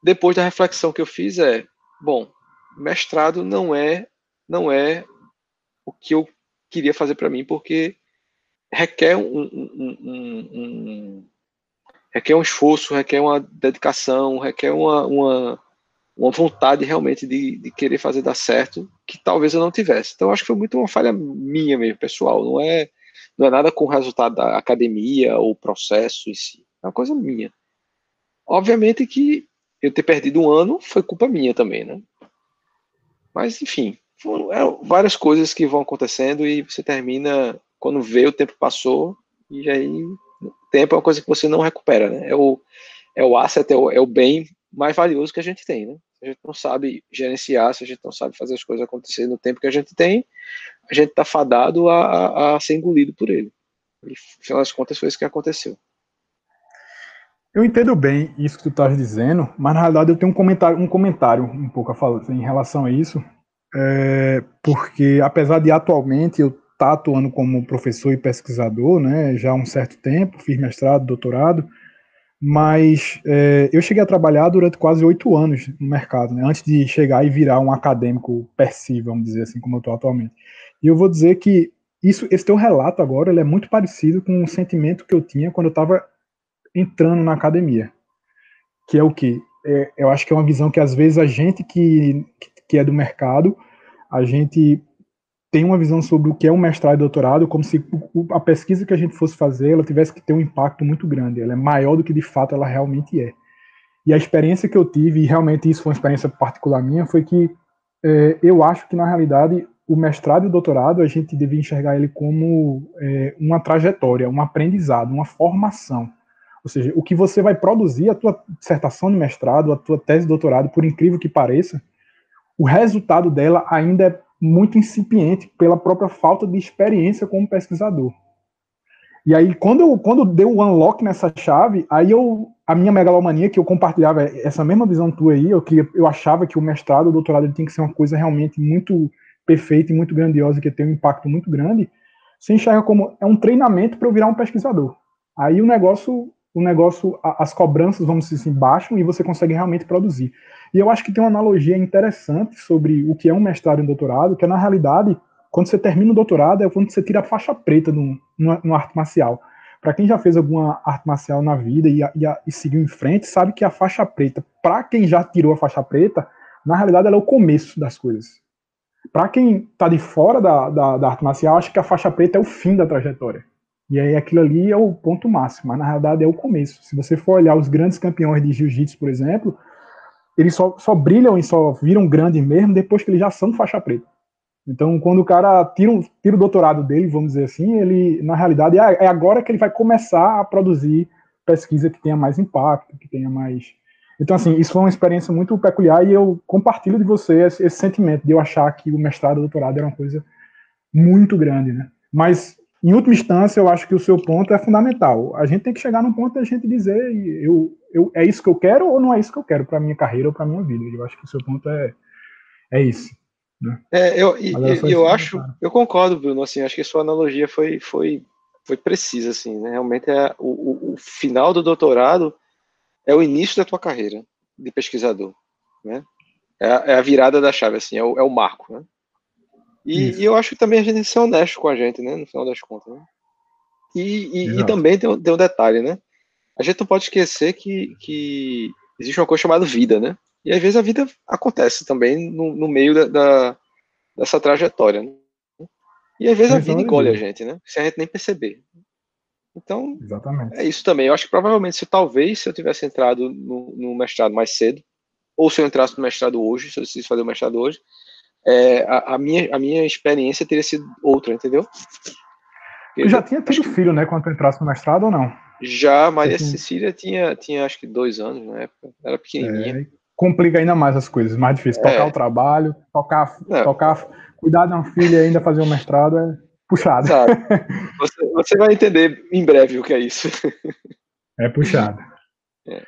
depois da reflexão que eu fiz é, bom, mestrado não é não é o que eu queria fazer para mim, porque requer um, um, um, um, requer um esforço, requer uma dedicação, requer uma, uma, uma vontade realmente de, de querer fazer dar certo, que talvez eu não tivesse. Então, acho que foi muito uma falha minha mesmo, pessoal. Não é, não é nada com o resultado da academia ou processo em si. É uma coisa minha. Obviamente que eu ter perdido um ano foi culpa minha também, né? Mas, enfim, foram, é, várias coisas que vão acontecendo e você termina, quando vê, o tempo passou, e aí o tempo é uma coisa que você não recupera, né? É o, é o asset, é o, é o bem mais valioso que a gente tem, né? A gente não sabe gerenciar, se a gente não sabe fazer as coisas acontecerem no tempo que a gente tem, a gente está fadado a, a, a, ser engolido por ele. E, no final das contas, foi isso que aconteceu. Eu entendo bem isso que tu estás dizendo, mas na realidade eu tenho um comentário, um comentário um pouco a falar em relação a isso, é, porque apesar de atualmente eu estar tá atuando como professor e pesquisador, né, já há um certo tempo, fiz mestrado, doutorado, mas é, eu cheguei a trabalhar durante quase oito anos no mercado, né, antes de chegar e virar um acadêmico per si, vamos dizer assim, como eu estou atualmente. E eu vou dizer que isso, esse teu relato agora, ele é muito parecido com o sentimento que eu tinha quando eu estava entrando na academia. Que é o que? É, eu acho que é uma visão que às vezes a gente que, que é do mercado a gente tem uma visão sobre o que é um mestrado e doutorado, como se a pesquisa que a gente fosse fazer, ela tivesse que ter um impacto muito grande, ela é maior do que de fato ela realmente é. E a experiência que eu tive, e realmente isso foi uma experiência particular minha, foi que é, eu acho que na realidade o mestrado e o doutorado a gente devia enxergar ele como é, uma trajetória, um aprendizado, uma formação. Ou seja, o que você vai produzir, a tua dissertação de mestrado, a tua tese de doutorado, por incrível que pareça, o resultado dela ainda é muito incipiente pela própria falta de experiência como pesquisador. E aí, quando eu, quando deu o unlock nessa chave, aí eu, a minha megalomania, que eu compartilhava essa mesma visão tua aí, eu, queria, eu achava que o mestrado, o doutorado, ele tem que ser uma coisa realmente muito perfeita e muito grandiosa, que tem um impacto muito grande, você enxerga como é um treinamento para eu virar um pesquisador. Aí o negócio, o negócio, as cobranças, vamos dizer assim, baixam e você consegue realmente produzir. E eu acho que tem uma analogia interessante sobre o que é um mestrado e um doutorado, que é, na realidade, quando você termina o doutorado, é quando você tira a faixa preta no, no, no arte marcial. Para quem já fez alguma arte marcial na vida e, e, e, seguiu em frente, sabe que a faixa preta, para quem já tirou a faixa preta, na realidade ela é o começo das coisas. Para quem está de fora da, da, da, arte marcial, acha que a faixa preta é o fim da trajetória. E aí aquilo ali é o ponto máximo, mas na realidade é o começo. Se você for olhar os grandes campeões de jiu-jitsu, por exemplo, eles só, só brilham e só viram grandes mesmo depois que eles já são faixa preta. Então, quando o cara tira, um, tira o doutorado dele, vamos dizer assim, ele, na realidade, é, é agora que ele vai começar a produzir pesquisa que tenha mais impacto, que tenha mais. Então, assim, isso foi uma experiência muito peculiar e eu compartilho de você esse, esse sentimento de eu achar que o mestrado e o doutorado era uma coisa muito grande, né? Mas em última instância, eu acho que o seu ponto é fundamental. A gente tem que chegar num ponto da gente dizer, eu, eu, é isso que eu quero ou não é isso que eu quero para minha carreira ou para minha vida. Eu acho que o seu ponto é, é isso. Né? É, eu, eu, eu acho, eu concordo, Bruno. Assim, acho que a sua analogia foi, foi, foi precisa, assim. Né? Realmente é o, o, final do doutorado é o início da tua carreira de pesquisador, né? É a, é a virada da chave, assim, é o, é o marco, né? E, e, eu acho que também a gente tem que ser honesto com a gente, né? No final das contas. Né? E, e, e, também tem, tem um detalhe, né? A gente não pode esquecer que, que existe uma coisa chamada vida, né? E às vezes a vida acontece também no, no meio da, da, dessa trajetória. Né? E às vezes a vida engole a gente, né? Sem a gente nem perceber. Então, Exatamente. é isso também. Eu acho que provavelmente, se talvez se eu tivesse entrado no, no mestrado mais cedo, ou se eu entrasse no mestrado hoje, se eu decidisse fazer o mestrado hoje, é, a, a, minha, a minha experiência teria sido outra, entendeu? Eu já tinha tido filho, né, quando tu entrasse no mestrado ou não? Já, Maria Cecília tinha, tinha acho que dois anos na época, era pequenininha. É, complica ainda mais as coisas, mais difícil. Tocar é. o trabalho, tocar, tocar, cuidar de uma filha e ainda fazer um mestrado é puxado. Você, você, vai entender em breve o que é isso. É puxado. É,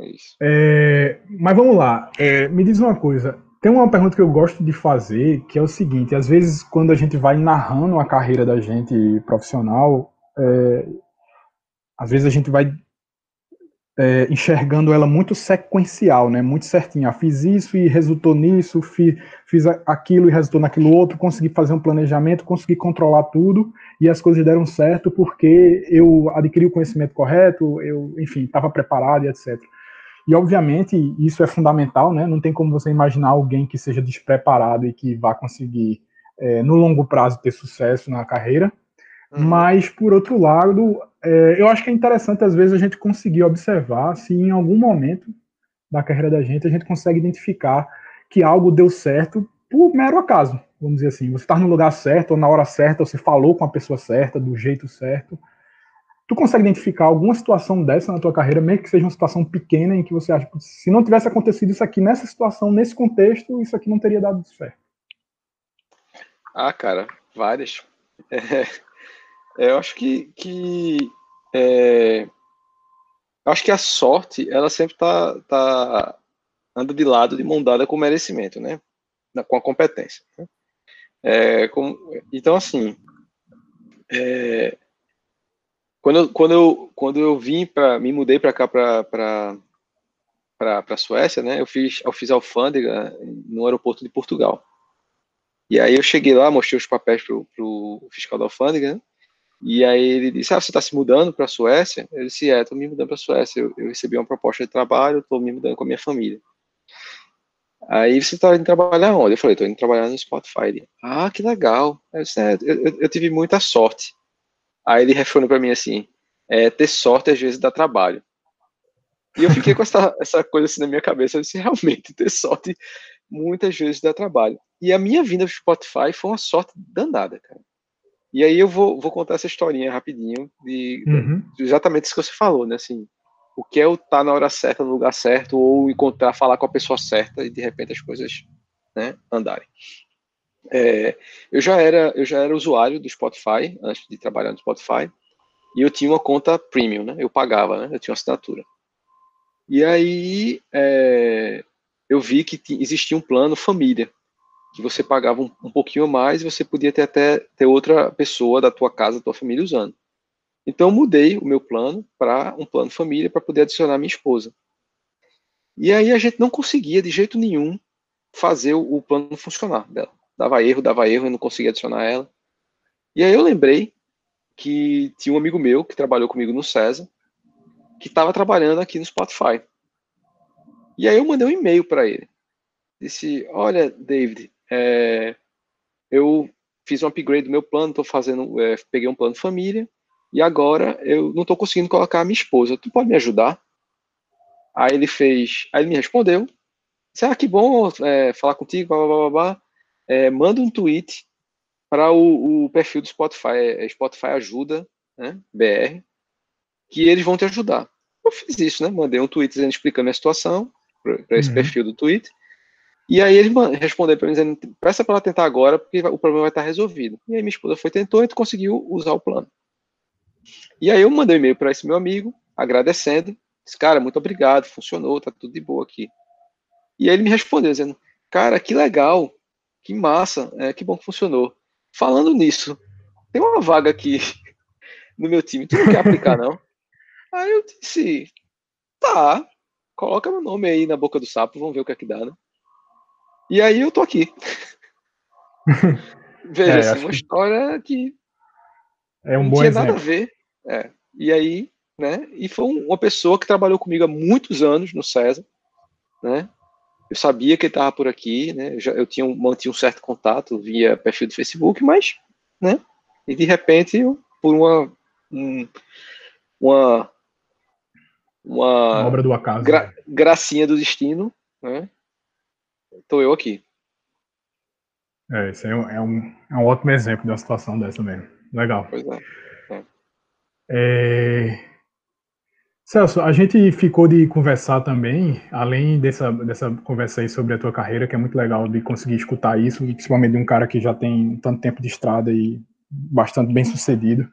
é isso. É, mas vamos lá, é, me diz uma coisa. Tem uma pergunta que eu gosto de fazer, que é o seguinte: às vezes, quando a gente vai narrando a carreira da gente profissional, é, às vezes a gente vai é, enxergando ela muito sequencial, né? Muito certinho. Ah, fiz isso e resultou nisso, fiz, fiz aquilo e resultou naquilo outro, consegui fazer um planejamento, consegui controlar tudo e as coisas deram certo porque eu adquiri o conhecimento correto, eu, enfim, estava preparado e etc. E obviamente isso é fundamental, né? Não tem como você imaginar alguém que seja despreparado e que vá conseguir é, no longo prazo ter sucesso na carreira. Uhum. Mas por outro lado, é, eu acho que é interessante, às vezes, a gente conseguir observar se em algum momento da carreira da gente a gente consegue identificar que algo deu certo por mero acaso, vamos dizer assim. Você está no lugar certo, ou na hora certa, ou você falou com a pessoa certa, do jeito certo. Tu consegue identificar alguma situação dessa na tua carreira, mesmo que seja uma situação pequena, em que você acha que se não tivesse acontecido isso aqui nessa situação, nesse contexto, isso aqui não teria dado certo? Ah, cara, várias. É, eu acho que, que é, acho que a sorte, ela sempre tá, tá anda de lado de mão dada com o merecimento, né? Com a competência. Né? É, com, então, assim, é, quando, eu, quando, eu, quando eu vim para me mudei para cá para para a Suécia, né? Eu fiz eu fiz alfândega no aeroporto de Portugal. E aí eu cheguei lá, mostrei os papéis para o fiscal da alfândega, né? E aí ele disse: Ah, você está se mudando para a Suécia? Eu disse: É, estou me mudando para a Suécia. Eu, eu, recebi uma proposta de trabalho, estou me mudando com a minha família. Aí você tá indo trabalhar onde? Eu falei, tô indo trabalhar no Spotify. Ah, que legal. Eu, disse, é, eu, eu, tive muita sorte. Aí ele respondeu para mim assim, é, ter sorte às vezes dá trabalho. E eu fiquei com essa, essa coisa assim na minha cabeça, eu disse, realmente, ter sorte muitas vezes dá trabalho. E a minha vinda pro Spotify foi uma sorte danada, cara. E aí eu vou, vou contar essa historinha rapidinho de, uhum. de exatamente isso que você falou, né? Assim, o que é o estar tá na hora certa, no lugar certo, ou encontrar, falar com a pessoa certa e de repente as coisas né, andarem. É, eu já era eu já era usuário do Spotify antes de trabalhar no Spotify e eu tinha uma conta premium, né? Eu pagava, né? Eu tinha uma assinatura. E aí é, eu vi que existia um plano família que você pagava um, um pouquinho mais e você podia ter até ter outra pessoa da tua casa, da tua família usando. Então, eu mudei o meu plano para um plano família para poder adicionar minha esposa. E aí a gente não conseguia de jeito nenhum fazer o, o plano funcionar dela. Dava erro, dava erro, e não conseguia adicionar ela. E aí eu lembrei que tinha um amigo meu que trabalhou comigo no César, que estava trabalhando aqui no Spotify. E aí eu mandei um e-mail para ele. Disse: Olha, David, é, eu fiz um upgrade do meu plano, estou fazendo, é, peguei um plano família e agora eu não estou conseguindo colocar a minha esposa. Tu pode me ajudar? Aí ele fez, aí ele me respondeu. Será ah, que bom é, falar contigo? Blá, blá, blá, blá. É, manda um tweet para o, o, perfil do Spotify, é, Spotify ajuda, né, BR, que eles vão te ajudar. Eu fiz isso, né? Mandei um tweet dizendo, explicando a situação para esse uhum. perfil do tweet. E aí ele respondeu para mim dizendo, peça para ela tentar agora, porque o problema vai estar resolvido. E aí minha esposa foi tentou e conseguiu usar o plano. E aí eu mandei um e-mail para esse meu amigo, agradecendo. Disse, cara, muito obrigado, funcionou, tá tudo de boa aqui. E aí ele me respondeu dizendo, cara, que legal, que massa, é, que bom que funcionou. Falando nisso, tem uma vaga aqui no meu time, tu não quer aplicar, não? aí eu disse, tá, coloca meu nome aí na boca do sapo, vamos ver o que é que dá, né? E aí eu tô aqui. Veja, é, assim, uma que... história que é um não bom tinha exemplo. nada a ver. É. E aí, né? E foi uma pessoa que trabalhou comigo há muitos anos no César, né? Eu sabia que ele estava por aqui, né? Eu, já, eu tinha mantinha um certo contato via perfil do Facebook, mas, né? E de repente, eu, por uma um, uma uma obra do acaso, gra, gracinha do destino, né? Tô eu aqui. É, isso aí é um, é um ótimo exemplo de uma situação dessa mesmo. Legal. Pois é. é. é... Celso, a gente ficou de conversar também, além dessa, dessa conversa aí sobre a tua carreira, que é muito legal de conseguir escutar isso, principalmente de um cara que já tem tanto tempo de estrada e bastante bem sucedido.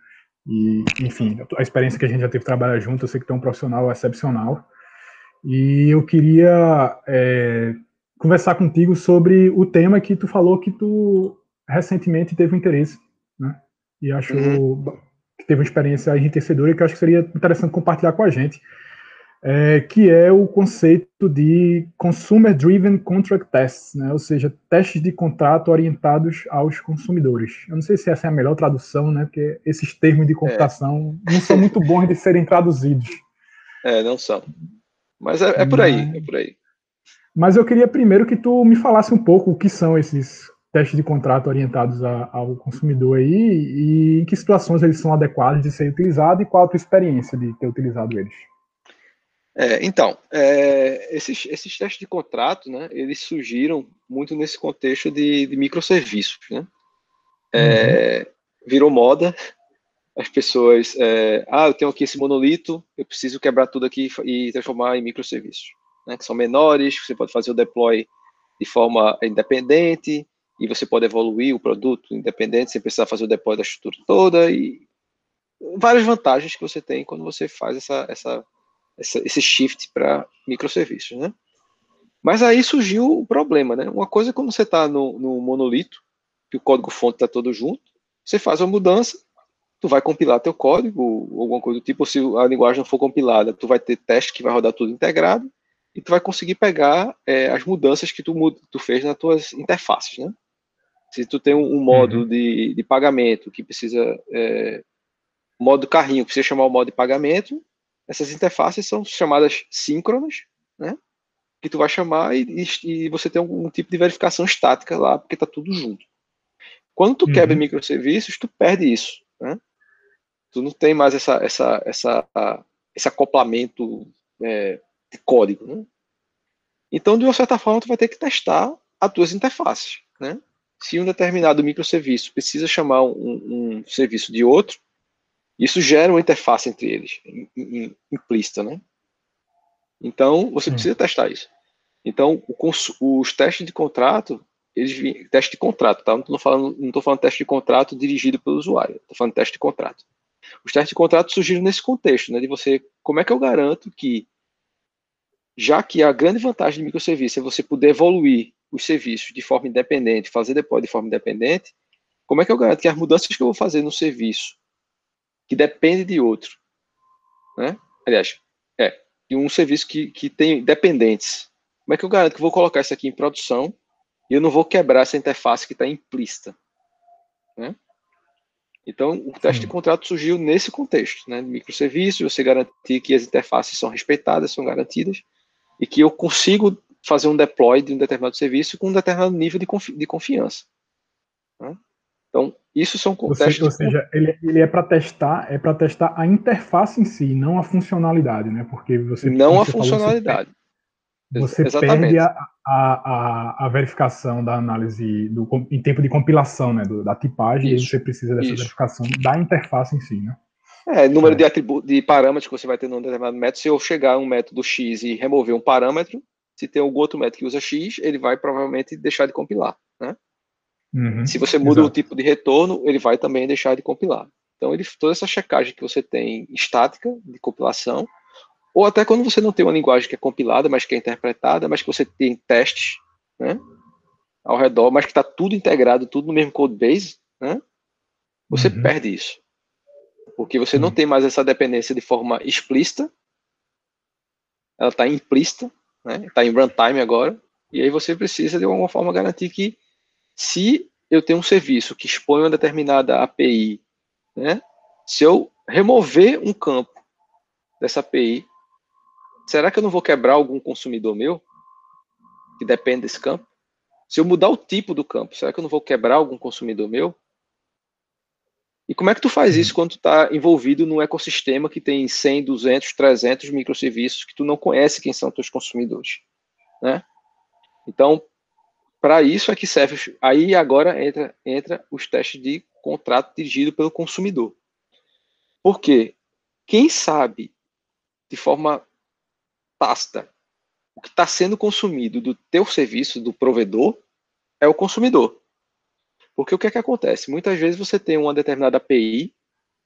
E, enfim, a experiência que a gente já teve trabalhar junto, eu sei que tu é um profissional excepcional. E eu queria é, conversar contigo sobre o tema que tu falou que tu recentemente teve um interesse, né? E acho uhum. Que teve uma experiência enriquecedora e que acho que seria interessante compartilhar com a gente, é, que é o conceito de Consumer Driven Contract Tests, né? ou seja, testes de contrato orientados aos consumidores. Eu não sei se essa é a melhor tradução, né? porque esses termos de computação é. não são muito bons de serem traduzidos. É, não são. Mas é, é por aí, é por aí. Mas eu queria primeiro que tu me falasse um pouco o que são esses testes de contrato orientados a, ao consumidor aí e em que situações eles são adequados de ser utilizados e qual a tua experiência de ter utilizado eles. É, então, é, esses, esses testes de contrato, né, eles surgiram muito nesse contexto de, de microserviços, né? É, uhum. Virou moda, as pessoas, é, ah, eu tenho aqui esse monolito, eu preciso quebrar tudo aqui e transformar em microserviços, né, que são menores, você pode fazer o deploy de forma independente, e você pode evoluir o produto independente sem precisar fazer o deploy da estrutura toda e várias vantagens que você tem quando você faz essa, essa, essa esse shift para microserviços, né? Mas aí surgiu o problema, né? Uma coisa é quando você está no, no monolito, que o código fonte está todo junto, você faz uma mudança, tu vai compilar teu código, alguma coisa do tipo, se a linguagem não for compilada, tu vai ter teste que vai rodar tudo integrado, e tu vai conseguir pegar é, as mudanças que tu, tu fez nas tuas interfaces, né? Se tu tem um, modo uhum. de, de pagamento que precisa, é, modo carrinho, precisa chamar o modo de pagamento, essas interfaces são chamadas síncronas, né? que tu vai chamar e, e, você tem algum tipo de verificação estática lá, porque está tudo junto. Quando tu uhum. quebra microserviços, tu perde isso, né? Tu não tem mais essa, essa, essa, esse acoplamento é, de código, né? Então, de uma certa forma, tu vai ter que testar as tuas interfaces, né? Se um determinado microserviço precisa chamar um, um serviço de outro, isso gera uma interface entre eles, implícita, né? Então, você precisa testar isso. Então, o, os testes de contrato, eles teste de contrato, tá? Não estou falando, não falando teste de contrato dirigido pelo usuário, estou falando teste de contrato. Os testes de contrato surgiram nesse contexto, né? De você, como é que eu garanto que, já que a grande vantagem de microserviço é você poder evoluir os serviços de forma independente, fazer deploy de forma independente, como é que eu garanto que as mudanças que eu vou fazer no serviço, que depende de outro, né? Aliás, é, de um serviço que, que tem dependentes, como é que eu garanto que eu vou colocar isso aqui em produção e eu não vou quebrar essa interface que está implícita, né? Então, o teste de contrato surgiu nesse contexto, né? Microserviços, você garantir que as interfaces são respeitadas, são garantidas, e que eu consigo fazer um deploy de um determinado serviço com um determinado nível de, confi de confiança. Né? Então, isso são testes. Ou seja, ele, ele é para testar, é para testar a interface em si, não a funcionalidade, né? Porque você não a funcionalidade. Você, você perde a, a, a, verificação da análise do, em tempo de compilação, né? Do, da tipagem, isso, e você precisa dessa isso. verificação da interface em si, né? É, número é. de, de parâmetros que você vai ter num determinado método. Se eu chegar a um método X e remover um parâmetro, se tem algum outro método que usa X, ele vai provavelmente deixar de compilar, né? Uhum, se você muda exato. o tipo de retorno, ele vai também deixar de compilar. Então, ele, toda essa checagem que você tem estática de compilação, ou até quando você não tem uma linguagem que é compilada, mas que é interpretada, mas que você tem testes, né, ao redor, mas que está tudo integrado, tudo no mesmo code base, né, você uhum. perde isso. Porque você uhum. não tem mais essa dependência de forma explícita, ela está implícita, né? Tá em runtime agora, e aí você precisa de alguma forma garantir que se eu tenho um serviço que expõe uma determinada API, né, se eu remover um campo dessa API, será que eu não vou quebrar algum consumidor meu que depende desse campo? Se eu mudar o tipo do campo, será que eu não vou quebrar algum consumidor meu? E como é que tu faz isso quando tu está envolvido num ecossistema que tem 100, 200, 300 microserviços que tu não conhece quem são teus consumidores, né? Então, para isso é que serve. Aí agora entra, entra os testes de contrato dirigido pelo consumidor. Porque quem sabe de forma tácita o que está sendo consumido do teu serviço, do provedor, é o consumidor. Porque o que é que acontece? Muitas vezes você tem uma determinada API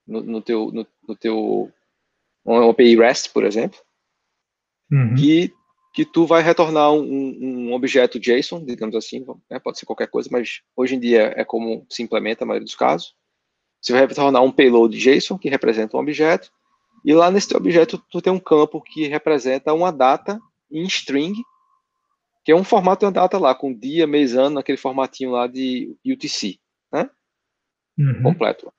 no, no teu, no, no, teu uma API REST, por exemplo, uhum. que, que tu vai retornar um, um objeto JSON, digamos assim, né? pode ser qualquer coisa, mas hoje em dia é como se implementa a maioria dos casos. Você vai retornar um payload JSON que representa um objeto, e lá nesse objeto tu tem um campo que representa uma data em string que é um formato de uma data lá, com dia, mês, ano, naquele formatinho lá de UTC, né? Uhum. Completo.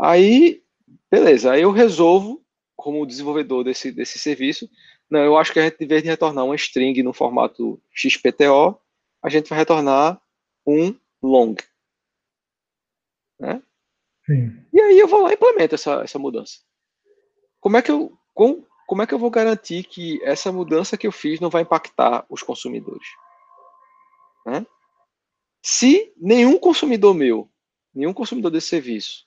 Aí, beleza, aí eu resolvo, como desenvolvedor desse, desse serviço, não, eu acho que a gente, em vez de retornar uma string no formato XPTO, a gente vai retornar um long. Né? Sim. E aí eu vou lá e implemento essa, essa mudança. Como é que eu, com, como é que eu vou garantir que essa mudança que eu fiz não vai impactar os consumidores? Né? Se nenhum consumidor meu, nenhum consumidor desse serviço,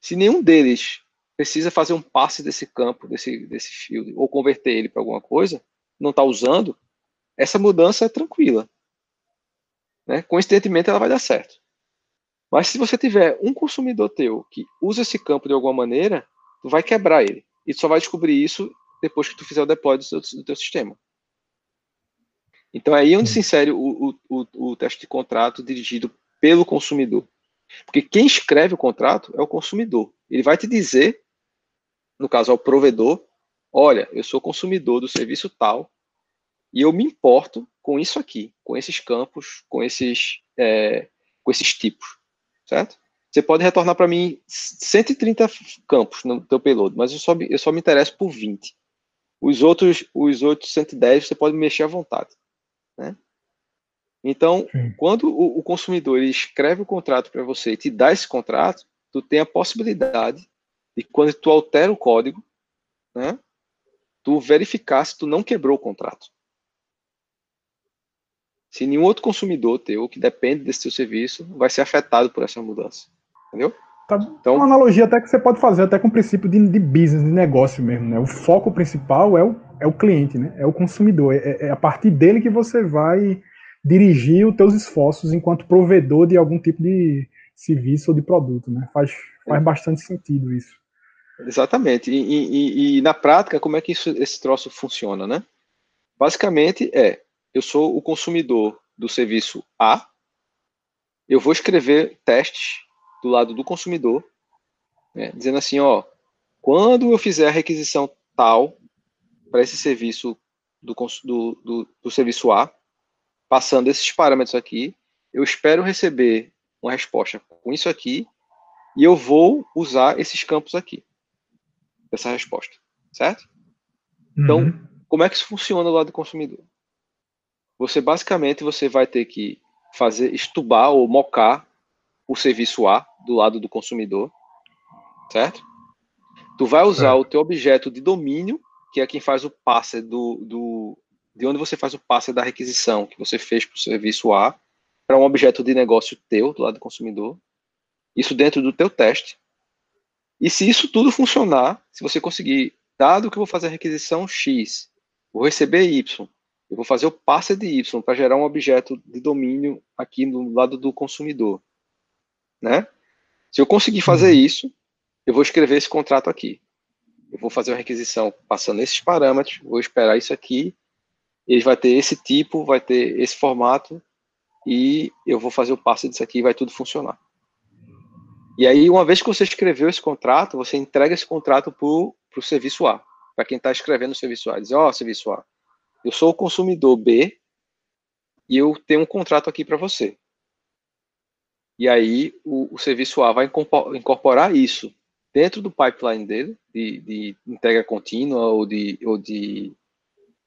se nenhum deles precisa fazer um passe desse campo, desse, desse field, ou converter ele para alguma coisa, não está usando, essa mudança é tranquila. Né? Coincidentemente, ela vai dar certo. Mas se você tiver um consumidor teu que usa esse campo de alguma maneira, tu vai quebrar ele. E tu só vai descobrir isso depois que tu fizer o deploy do, do teu sistema. Então é aí onde se insere o, o, o, teste de contrato dirigido pelo consumidor. Porque quem escreve o contrato é o consumidor. Ele vai te dizer, no caso ao provedor, olha, eu sou consumidor do serviço tal e eu me importo com isso aqui, com esses campos, com esses, é, com esses tipos, certo? Você pode retornar para mim 130 campos no teu payload, mas eu só, eu só me interesso por 20. Os outros, os outros 110 você pode mexer à vontade, né? Então, Sim. quando o, o, consumidor escreve o contrato para você e te dá esse contrato, tu tem a possibilidade de quando tu altera o código, né, tu verificar se tu não quebrou o contrato. Se nenhum outro consumidor teu que depende desse teu serviço vai ser afetado por essa mudança, entendeu? Tá, então, uma analogia até que você pode fazer até com o princípio de, de business, de negócio mesmo, né? O foco principal é o, é o cliente, né? É o consumidor. É, é a partir dele que você vai dirigir os teus esforços enquanto provedor de algum tipo de serviço ou de produto, né? Faz, faz é. bastante sentido isso. Exatamente. E, e, e, na prática, como é que isso, esse troço funciona, né? Basicamente é, eu sou o consumidor do serviço A, eu vou escrever testes do lado do consumidor, né, dizendo assim, ó, quando eu fizer a requisição tal para esse serviço do, do, do, do serviço A, passando esses parâmetros aqui, eu espero receber uma resposta com isso aqui e eu vou usar esses campos aqui dessa resposta, certo? Então, uhum. como é que isso funciona do lado do consumidor? Você basicamente você vai ter que fazer estubar ou mocar o serviço A do lado do consumidor, certo? Tu vai usar é. o teu objeto de domínio, que é quem faz o passe do, do de onde você faz o passe da requisição que você fez para o serviço A para um objeto de negócio teu do lado do consumidor. Isso dentro do teu teste. E se isso tudo funcionar, se você conseguir, dado que eu vou fazer a requisição X, vou receber Y, eu vou fazer o passe de Y para gerar um objeto de domínio aqui no lado do consumidor né? Se eu conseguir fazer uhum. isso, eu vou escrever esse contrato aqui. Eu vou fazer uma requisição passando esses parâmetros, vou esperar isso aqui, ele vai ter esse tipo, vai ter esse formato, e eu vou fazer o passe disso aqui e vai tudo funcionar. E aí, uma vez que você escreveu esse contrato, você entrega esse contrato para o serviço A, para quem está escrevendo o serviço A. Diz, ó, oh, serviço A, eu sou o consumidor B e eu tenho um contrato aqui para você. E aí o, o serviço A vai incorporar isso dentro do pipeline dele, de, de entrega contínua ou de, ou de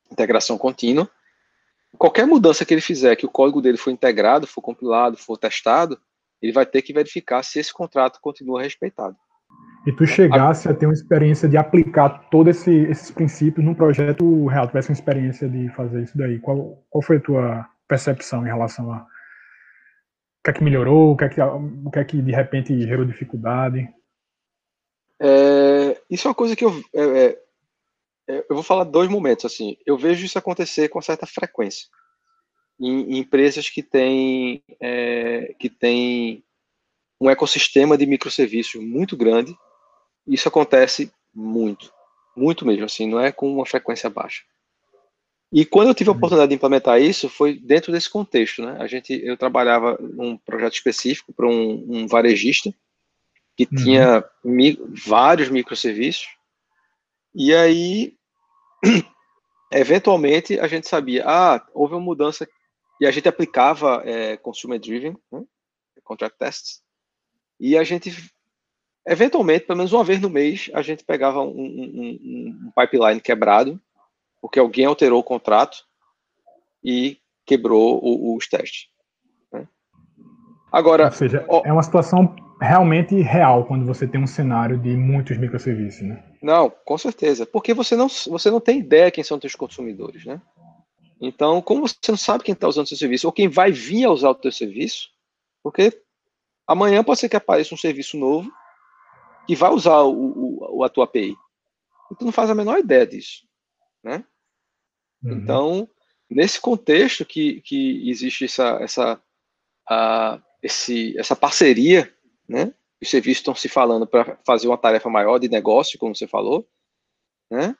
integração contínua. Qualquer mudança que ele fizer, que o código dele for integrado, for compilado, for testado, ele vai ter que verificar se esse contrato continua respeitado. E tu chegasse a ter uma experiência de aplicar todos esse, esses princípios num projeto real, tivesse uma experiência de fazer isso daí, qual, qual foi a tua percepção em relação a que é que melhorou, o que é que, o que, é que de repente gerou dificuldade? É, isso é uma coisa que eu, é, é, é, eu vou falar dois momentos assim. Eu vejo isso acontecer com certa frequência em, em empresas que têm é, que têm um ecossistema de microserviços muito grande. Isso acontece muito, muito mesmo assim. Não é com uma frequência baixa. E quando eu tive a uhum. oportunidade de implementar isso, foi dentro desse contexto, né? A gente, eu trabalhava num projeto específico para um, um, varejista que uhum. tinha mi, vários microserviços, e aí, eventualmente, a gente sabia, ah, houve uma mudança, e a gente aplicava é, Consumer Driven, né? Contract Tests, e a gente, eventualmente, pelo menos uma vez no mês, a gente pegava um, um, um pipeline quebrado, porque alguém alterou o contrato e quebrou o, os testes. Né? Agora, ou seja, ó, é uma situação realmente real quando você tem um cenário de muitos microserviços, né? Não, com certeza, porque você não você não tem ideia quem são os seus consumidores, né? Então, como você não sabe quem está usando o seu serviço ou quem vai vir a usar o seu serviço, porque amanhã pode ser que apareça um serviço novo que vai usar o, o, a tua API. E tu não faz a menor ideia disso né? Uhum. Então, nesse contexto que, que existe essa, essa, a, esse, essa parceria, né? Os serviços estão se falando para fazer uma tarefa maior de negócio, como você falou, né?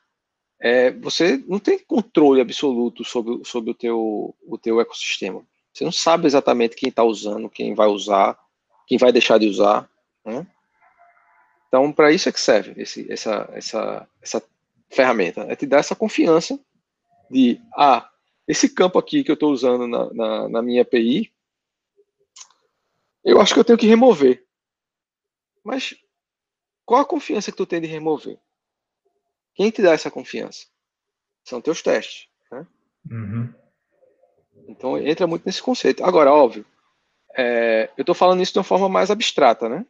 É, você não tem controle absoluto sobre, sobre o, teu, o teu ecossistema. Você não sabe exatamente quem está usando, quem vai usar, quem vai deixar de usar, né? Então, para isso é que serve esse, essa, essa, essa ferramenta. É te dar essa confiança de, ah, esse campo aqui que eu estou usando na, na, na, minha API, eu acho que eu tenho que remover. Mas qual a confiança que tu tem de remover? Quem te dá essa confiança? são teus testes. Né? Uhum. Então entra muito nesse conceito. Agora, óbvio, é, eu estou falando isso de uma forma mais abstrata, né?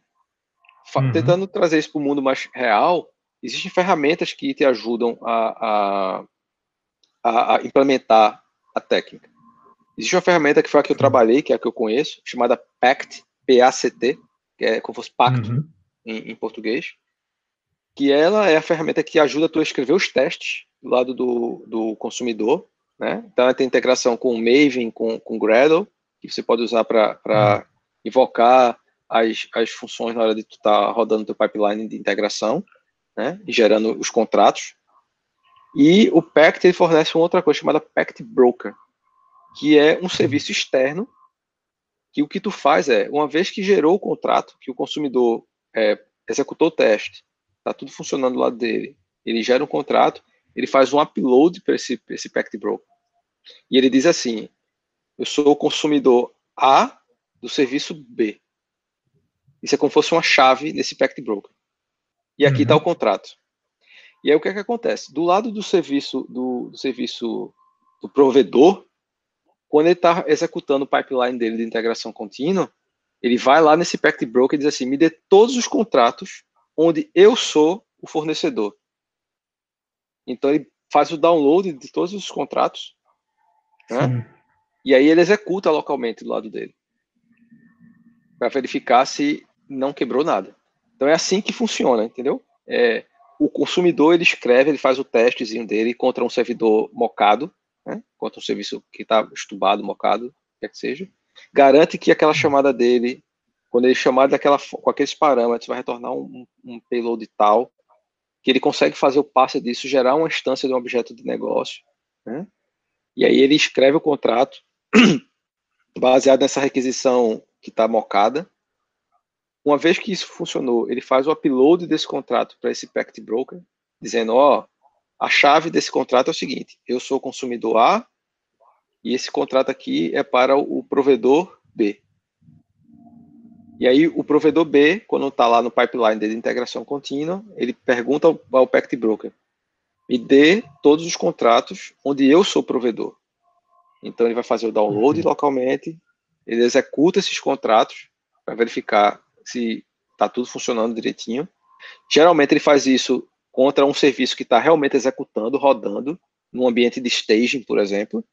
Uhum. Tentando trazer isso para o mundo mais real, existem ferramentas que te ajudam a, a, a, implementar a técnica. Existe uma ferramenta que foi a que eu trabalhei, que é a que eu conheço, chamada PACT, P-A-C-T, que é como fosse pacto uhum. em, em, português, que ela é a ferramenta que ajuda tu a escrever os testes do lado do, do consumidor, né? Então ela tem integração com o Maven, com, com Gradle, que você pode usar para uhum. invocar as, as funções na hora de tu estar tá rodando teu pipeline de integração, né? Gerando os contratos. E o Pact ele fornece uma outra coisa chamada Pact Broker, que é um serviço externo que o que tu faz é, uma vez que gerou o contrato, que o consumidor é, executou o teste, está tudo funcionando do lado dele, ele gera um contrato, ele faz um upload para esse, esse Pact Broker. E ele diz assim, eu sou o consumidor A do serviço B. Isso é como se fosse uma chave nesse Pact Broker. E aqui está uhum. o contrato. E aí o que é que acontece? Do lado do serviço do, do serviço do provedor, quando ele está executando o pipeline dele de integração contínua, ele vai lá nesse Pact Broker e diz assim: me dê todos os contratos onde eu sou o fornecedor. Então ele faz o download de todos os contratos, né? E aí ele executa localmente do lado dele para verificar se não quebrou nada. Então é assim que funciona, entendeu? É, o consumidor ele escreve, ele faz o testezinho dele contra um servidor mocado, né? contra um serviço que está estubado, mocado, quer que seja, garante que aquela chamada dele, quando ele chamar daquela, com aqueles parâmetros, vai retornar um, um payload tal, que ele consegue fazer o passe disso, gerar uma instância de um objeto de negócio, né? e aí ele escreve o contrato baseado nessa requisição que está mocada. Uma vez que isso funcionou, ele faz o upload desse contrato para esse Pact Broker, dizendo, ó, oh, a chave desse contrato é o seguinte: eu sou consumidor A e esse contrato aqui é para o provedor B. E aí o provedor B, quando está lá no pipeline de integração contínua, ele pergunta ao, ao Pact Broker, me dê todos os contratos onde eu sou provedor. Então ele vai fazer o download uhum. localmente, ele executa esses contratos para verificar se está tudo funcionando direitinho. Geralmente ele faz isso contra um serviço que está realmente executando, rodando, num ambiente de staging, por exemplo,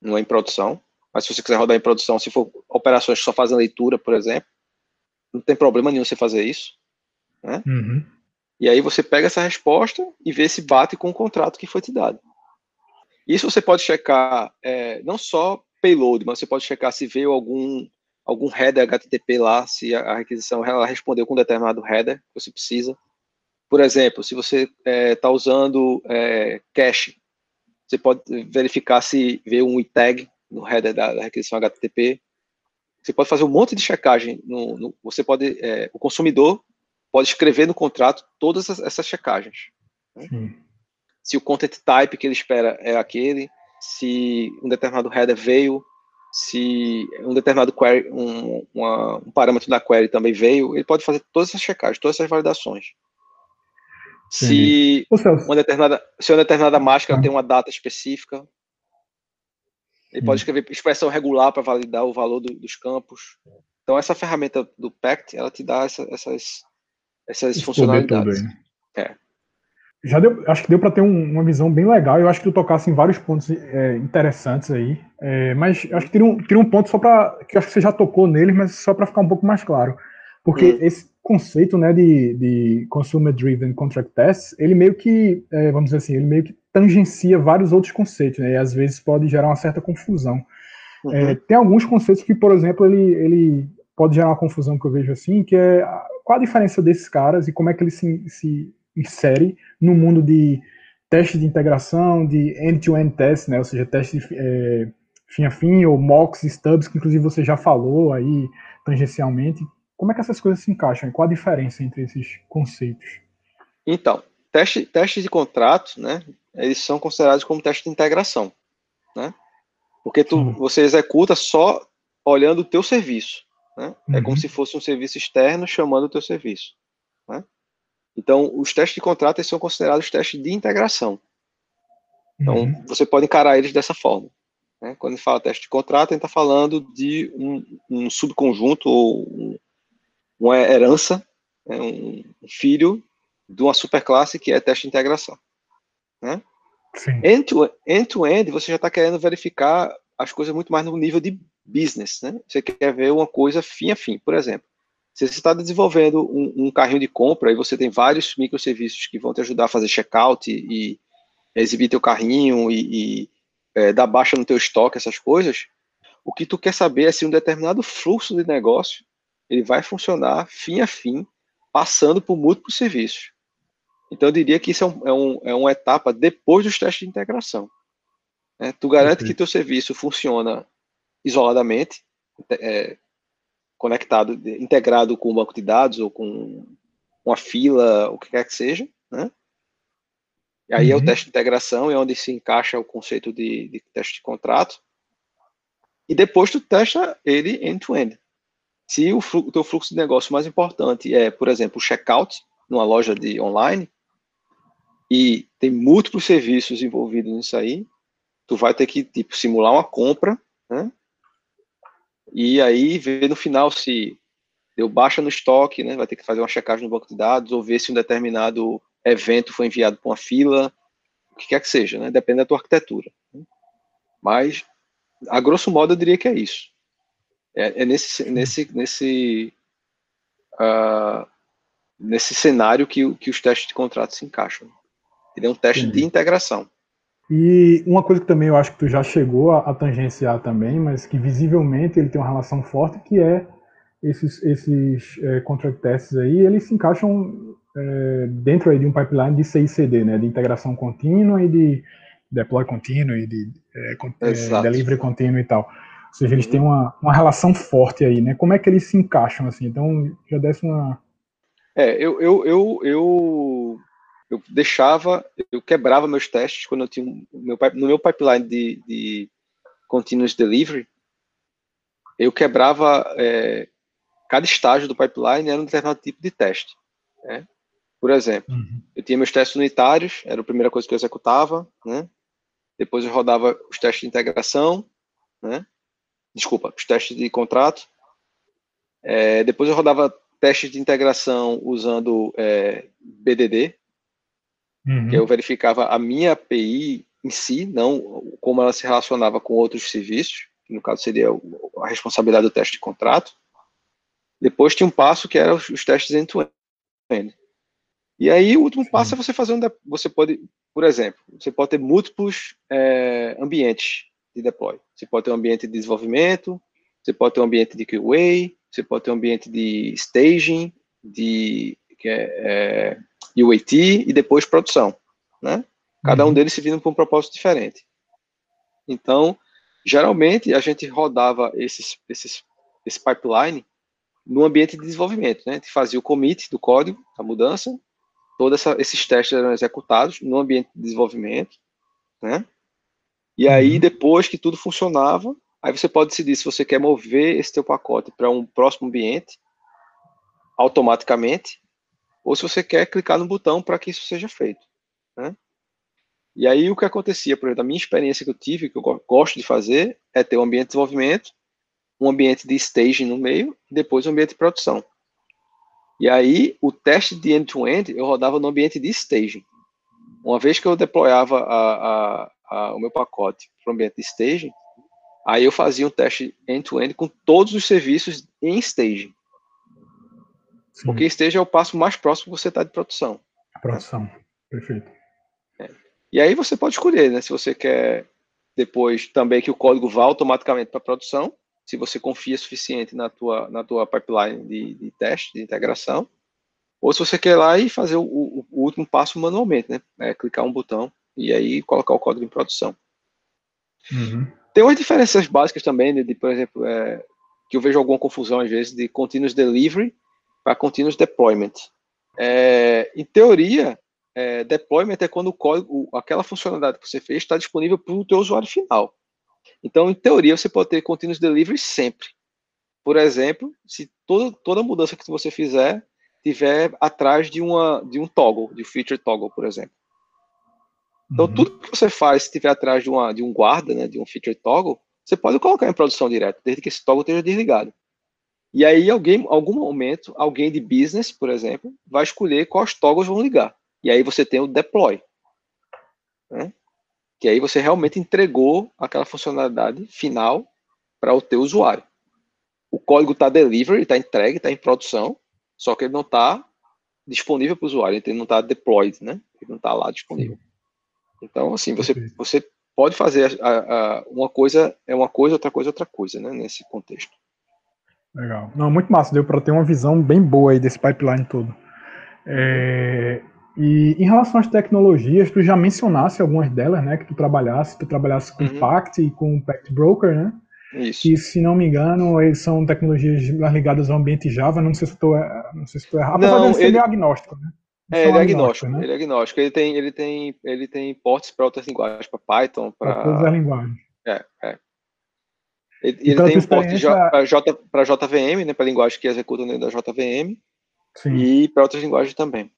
não é em produção. Mas se você quiser rodar em produção, se for operações que só fazem leitura, por exemplo, não tem problema nenhum você fazer isso. Né? Uhum. E aí você pega essa resposta e vê se bate com o contrato que foi te dado. Isso você pode checar é, não só payload, mas você pode checar se veio algum algum header HTTP lá, se a requisição ela respondeu com um determinado header que você precisa. Por exemplo, se você está é, tá usando é, cache, você pode verificar se vê um tag no header da, da, requisição HTTP. Você pode fazer um monte de checagem. No, no você pode, é, o consumidor pode escrever no contrato todas essas, essas checagens. Né? Se o content type que ele espera é aquele, se um determinado header veio, se um determinado query, um, uma, um parâmetro da query também veio, ele pode fazer todas essas checagens, todas essas validações. Se uma determinada, se uma determinada máscara ah. tem uma data específica, ele pode escrever expressão regular para validar o valor do, dos campos. Então essa ferramenta do Pact, ela te dá essa, essas essas funcionalidades. É. Já deu, acho que deu para ter um, uma visão bem legal. Eu acho que tu tocasse em vários pontos é, interessantes aí. É, mas acho que teria um, teria um ponto só para que acho que você já tocou nele, mas só para ficar um pouco mais claro. Porque esse conceito né, de, de Consumer Driven Contract Tests, ele meio que, é, vamos dizer assim, ele meio que tangencia vários outros conceitos, né, e às vezes pode gerar uma certa confusão. Uhum. É, tem alguns conceitos que, por exemplo, ele, ele pode gerar uma confusão que eu vejo assim, que é qual a diferença desses caras e como é que ele se, se insere no mundo de teste de integração, de end-to-end -end test, né, ou seja, teste é, fim a fim, ou mocks, stubs, que inclusive você já falou aí tangencialmente. Como é que essas coisas se encaixam? Qual a diferença entre esses conceitos? Então, teste, testes de contratos, né, eles são considerados como teste de integração, né? Porque tu, você executa só olhando o teu serviço, né? Uhum. É como uhum. se fosse um serviço externo chamando o teu serviço? Então, os testes de contrato são considerados testes de integração. Então, uhum. você pode encarar eles dessa forma. Né? Quando a gente fala teste de contrato, a gente está falando de um, um, subconjunto ou um, uma herança, né? um filho de uma superclasse que é teste de integração. Né? End-to-end, end você já está querendo verificar as coisas muito mais no nível de business. Né? Você quer ver uma coisa fim a fim. Por exemplo, se você está desenvolvendo um, um, carrinho de compra e você tem vários microserviços que vão te ajudar a fazer checkout e, e exibir teu carrinho e, e é, dar baixa no teu estoque, essas coisas, o que tu quer saber é se um determinado fluxo de negócio ele vai funcionar fim a fim, passando por múltiplos serviços. Então, eu diria que isso é, um, é, um, é uma etapa depois dos testes de integração. É, tu garante que teu serviço funciona isoladamente, é, conectado, integrado com o banco de dados ou com uma fila, o que quer que seja, né? E aí uhum. é o uhum. teste de integração, é onde se encaixa o conceito de, de teste de contrato. E depois tu testa ele end-to-end. -end. Se o, o teu fluxo de negócio mais importante é, por exemplo, o checkout numa loja de online, e tem múltiplos serviços envolvidos nisso aí, tu vai ter que tipo, simular uma compra, né? E aí ver no final se deu baixa no estoque, né? Vai ter que fazer uma checagem no banco de dados ou ver se um determinado evento foi enviado para uma fila, o que quer que seja, né? Depende da tua arquitetura. Né? Mas, a grosso modo, eu diria que é isso. É, é nesse, nesse, nesse, uh, nesse cenário que, que os testes de contrato se encaixam. Ele é um teste Entendi. de integração. E uma coisa que também eu acho que tu já chegou a, a tangenciar também, mas que visivelmente ele tem uma relação forte, que é esses, esses é, contract tests aí, eles se encaixam é, dentro aí de um pipeline de CICD, né, de integração contínua e de deploy contínuo e de é, é delivery contínuo e tal. Ou seja, eles têm uma, uma relação forte aí, né? Como é que eles se encaixam assim? Então, já desse uma... É, eu, eu, eu, eu, eu deixava, eu quebrava meus testes quando eu tinha um, meu, no meu pipeline de, de continuous delivery, eu quebrava é, cada estágio do pipeline era um determinado tipo de teste. Né? Por exemplo, uhum. eu tinha meus testes unitários, era a primeira coisa que eu executava, né? Depois eu rodava os testes de integração, né? Desculpa, os testes de contrato. É, depois eu rodava testes de integração usando é, BDD, uhum. eu verificava a minha API em si, não como ela se relacionava com outros serviços, que no caso seria a responsabilidade do teste de contrato. Depois tinha um passo que era os testes end-to-end. E aí o último passo é você fazer um. Você pode, por exemplo, você pode ter múltiplos é, ambientes de deploy. Você pode ter um ambiente de desenvolvimento, você pode ter um ambiente de QA, você pode ter um ambiente de staging, de é, é, UAT e depois produção, né? Cada um uhum. deles se vindo para um propósito diferente. Então, geralmente a gente rodava esses, esses, esse pipeline no ambiente de desenvolvimento, né? A gente fazia o commit do código, a mudança, todos esses testes eram executados no ambiente de desenvolvimento, né? E aí, uhum. depois que tudo funcionava, aí você pode decidir se você quer mover esse teu pacote para um próximo ambiente automaticamente, ou se você quer clicar no botão para que isso seja feito, né? E aí, o que acontecia, por exemplo, a minha experiência que eu tive, que eu gosto de fazer, é ter um ambiente de desenvolvimento, um ambiente de staging no meio, e depois um ambiente de produção. E aí, o teste de end-to-end, -end, eu rodava no ambiente de staging. Uma vez que eu deployava a, a, a, o meu pacote para o ambiente de staging, aí eu fazia um teste end-to-end -end com todos os serviços em staging. Sim. Porque staging é o passo mais próximo que você está de produção. Produção, perfeito. É. E aí você pode escolher, né? Se você quer depois também que o código vá automaticamente para produção, se você confia suficiente na tua, na tua pipeline de, de teste, de integração, ou se você quer ir lá e fazer o, o, o último passo manualmente, né? É, clicar um botão e aí colocar o código em produção. Uhum. Tem umas diferenças básicas também, de, de por exemplo, é, que eu vejo alguma confusão às vezes de continuous delivery para continuous deployment. É, em teoria, é, deployment é quando o código, aquela funcionalidade que você fez está disponível para o teu usuário final. Então, em teoria, você pode ter continuous delivery sempre. Por exemplo, se toda, toda mudança que você fizer tiver atrás de, uma, de um toggle, de feature toggle, por exemplo. Então, uhum. tudo que você faz, se estiver atrás de, uma, de um guarda, né, de um feature toggle, você pode colocar em produção direto, desde que esse toggle esteja desligado. E aí, alguém, algum momento, alguém de business, por exemplo, vai escolher quais toggles vão ligar. E aí você tem o deploy. Né? Que aí você realmente entregou aquela funcionalidade final para o teu usuário. O código está delivery, está entregue, está em produção, só que ele não está disponível para o usuário, ele não está deployed, né? Ele não está lá disponível. Então, assim, você, você pode fazer a, a, uma coisa é uma coisa, outra coisa é outra coisa, né? Nesse contexto. Legal. Não, muito massa, deu para ter uma visão bem boa aí desse pipeline todo. É, e em relação às tecnologias, tu já mencionasse algumas delas, né? Que tu trabalhasse, tu trabalhasse com uhum. Pact e com Pact Broker, né? Isso. Que, se não me engano, eles são tecnologias ligadas ao ambiente Java. Não sei se estou, não sei se estou errado. Apesar não, de ele é agnóstico, né? É, ele é agnóstico, né? ele é agnóstico. Ele tem, ele tem, ele tem portes para outras linguagens, para Python, para todas as linguagens. É, é. Ele, ele tem um porte experiência... para JVM, né, para linguagem que executa dentro da JVM, Sim. e para outras linguagens também.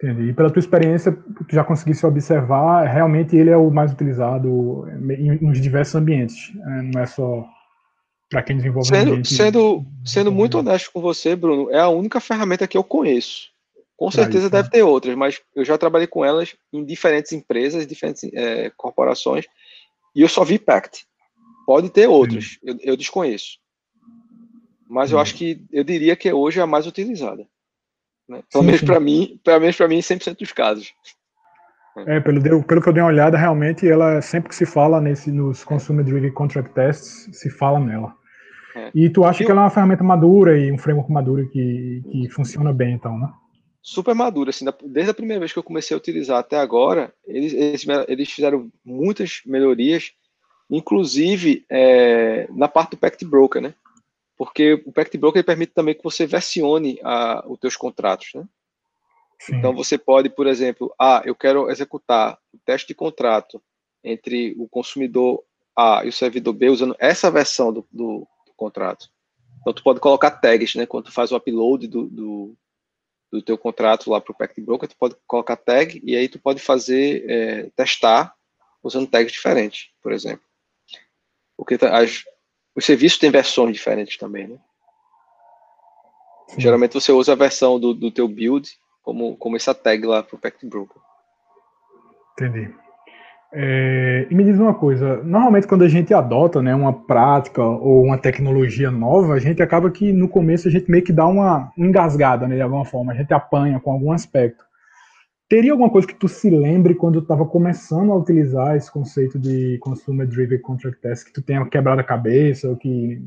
Entendi. E pela tua experiência, tu já conseguisse observar, realmente ele é o mais utilizado em, nos diversos ambientes, né? não é só para quem desenvolve sendo, ambiente, sendo, sendo muito honesto com você, Bruno, é a única ferramenta que eu conheço. Com certeza isso, deve né? ter outras, mas eu já trabalhei com elas em diferentes empresas, diferentes é, corporações, e eu só vi Pact. Pode ter outras, eu, eu, desconheço. Mas eu acho que eu diria que hoje é a mais utilizada. Né? Pelo menos para mim, pelo menos para mim, 100% dos casos. É, pelo, pelo que eu dei uma olhada, realmente, ela sempre que se fala nesse, nos Consumer Driven Contract Tests, se fala nela. É. E tu acha eu, que ela é uma ferramenta madura e um framework maduro que, que funciona bem, então, né? Super madura, assim, desde a primeira vez que eu comecei a utilizar até agora, eles, eles, eles fizeram muitas melhorias, inclusive é, na parte do Pact Broker, né? porque o Pact Broker permite também que você versione a, os teus contratos, né? Então você pode, por exemplo, ah, eu quero executar o teste de contrato entre o consumidor A e o servidor B usando essa versão do, do, do contrato. Então tu pode colocar tags, né? Quando tu faz o upload do, do, do teu contrato lá para o Pact Broker, tu pode colocar tag e aí tu pode fazer é, testar usando tags diferentes, por exemplo. Porque as, os serviços têm versões diferentes também, né? Sim. Geralmente você usa a versão do, do teu build como, como essa tag lá para o Pact Broker. Entendi. É, e me diz uma coisa, normalmente quando a gente adota né, uma prática ou uma tecnologia nova, a gente acaba que no começo a gente meio que dá uma engasgada né, de alguma forma, a gente apanha com algum aspecto. Teria alguma coisa que tu se lembre quando tu estava começando a utilizar esse conceito de Consumer Driven Contract Test, que tu tenha quebrado a cabeça, ou que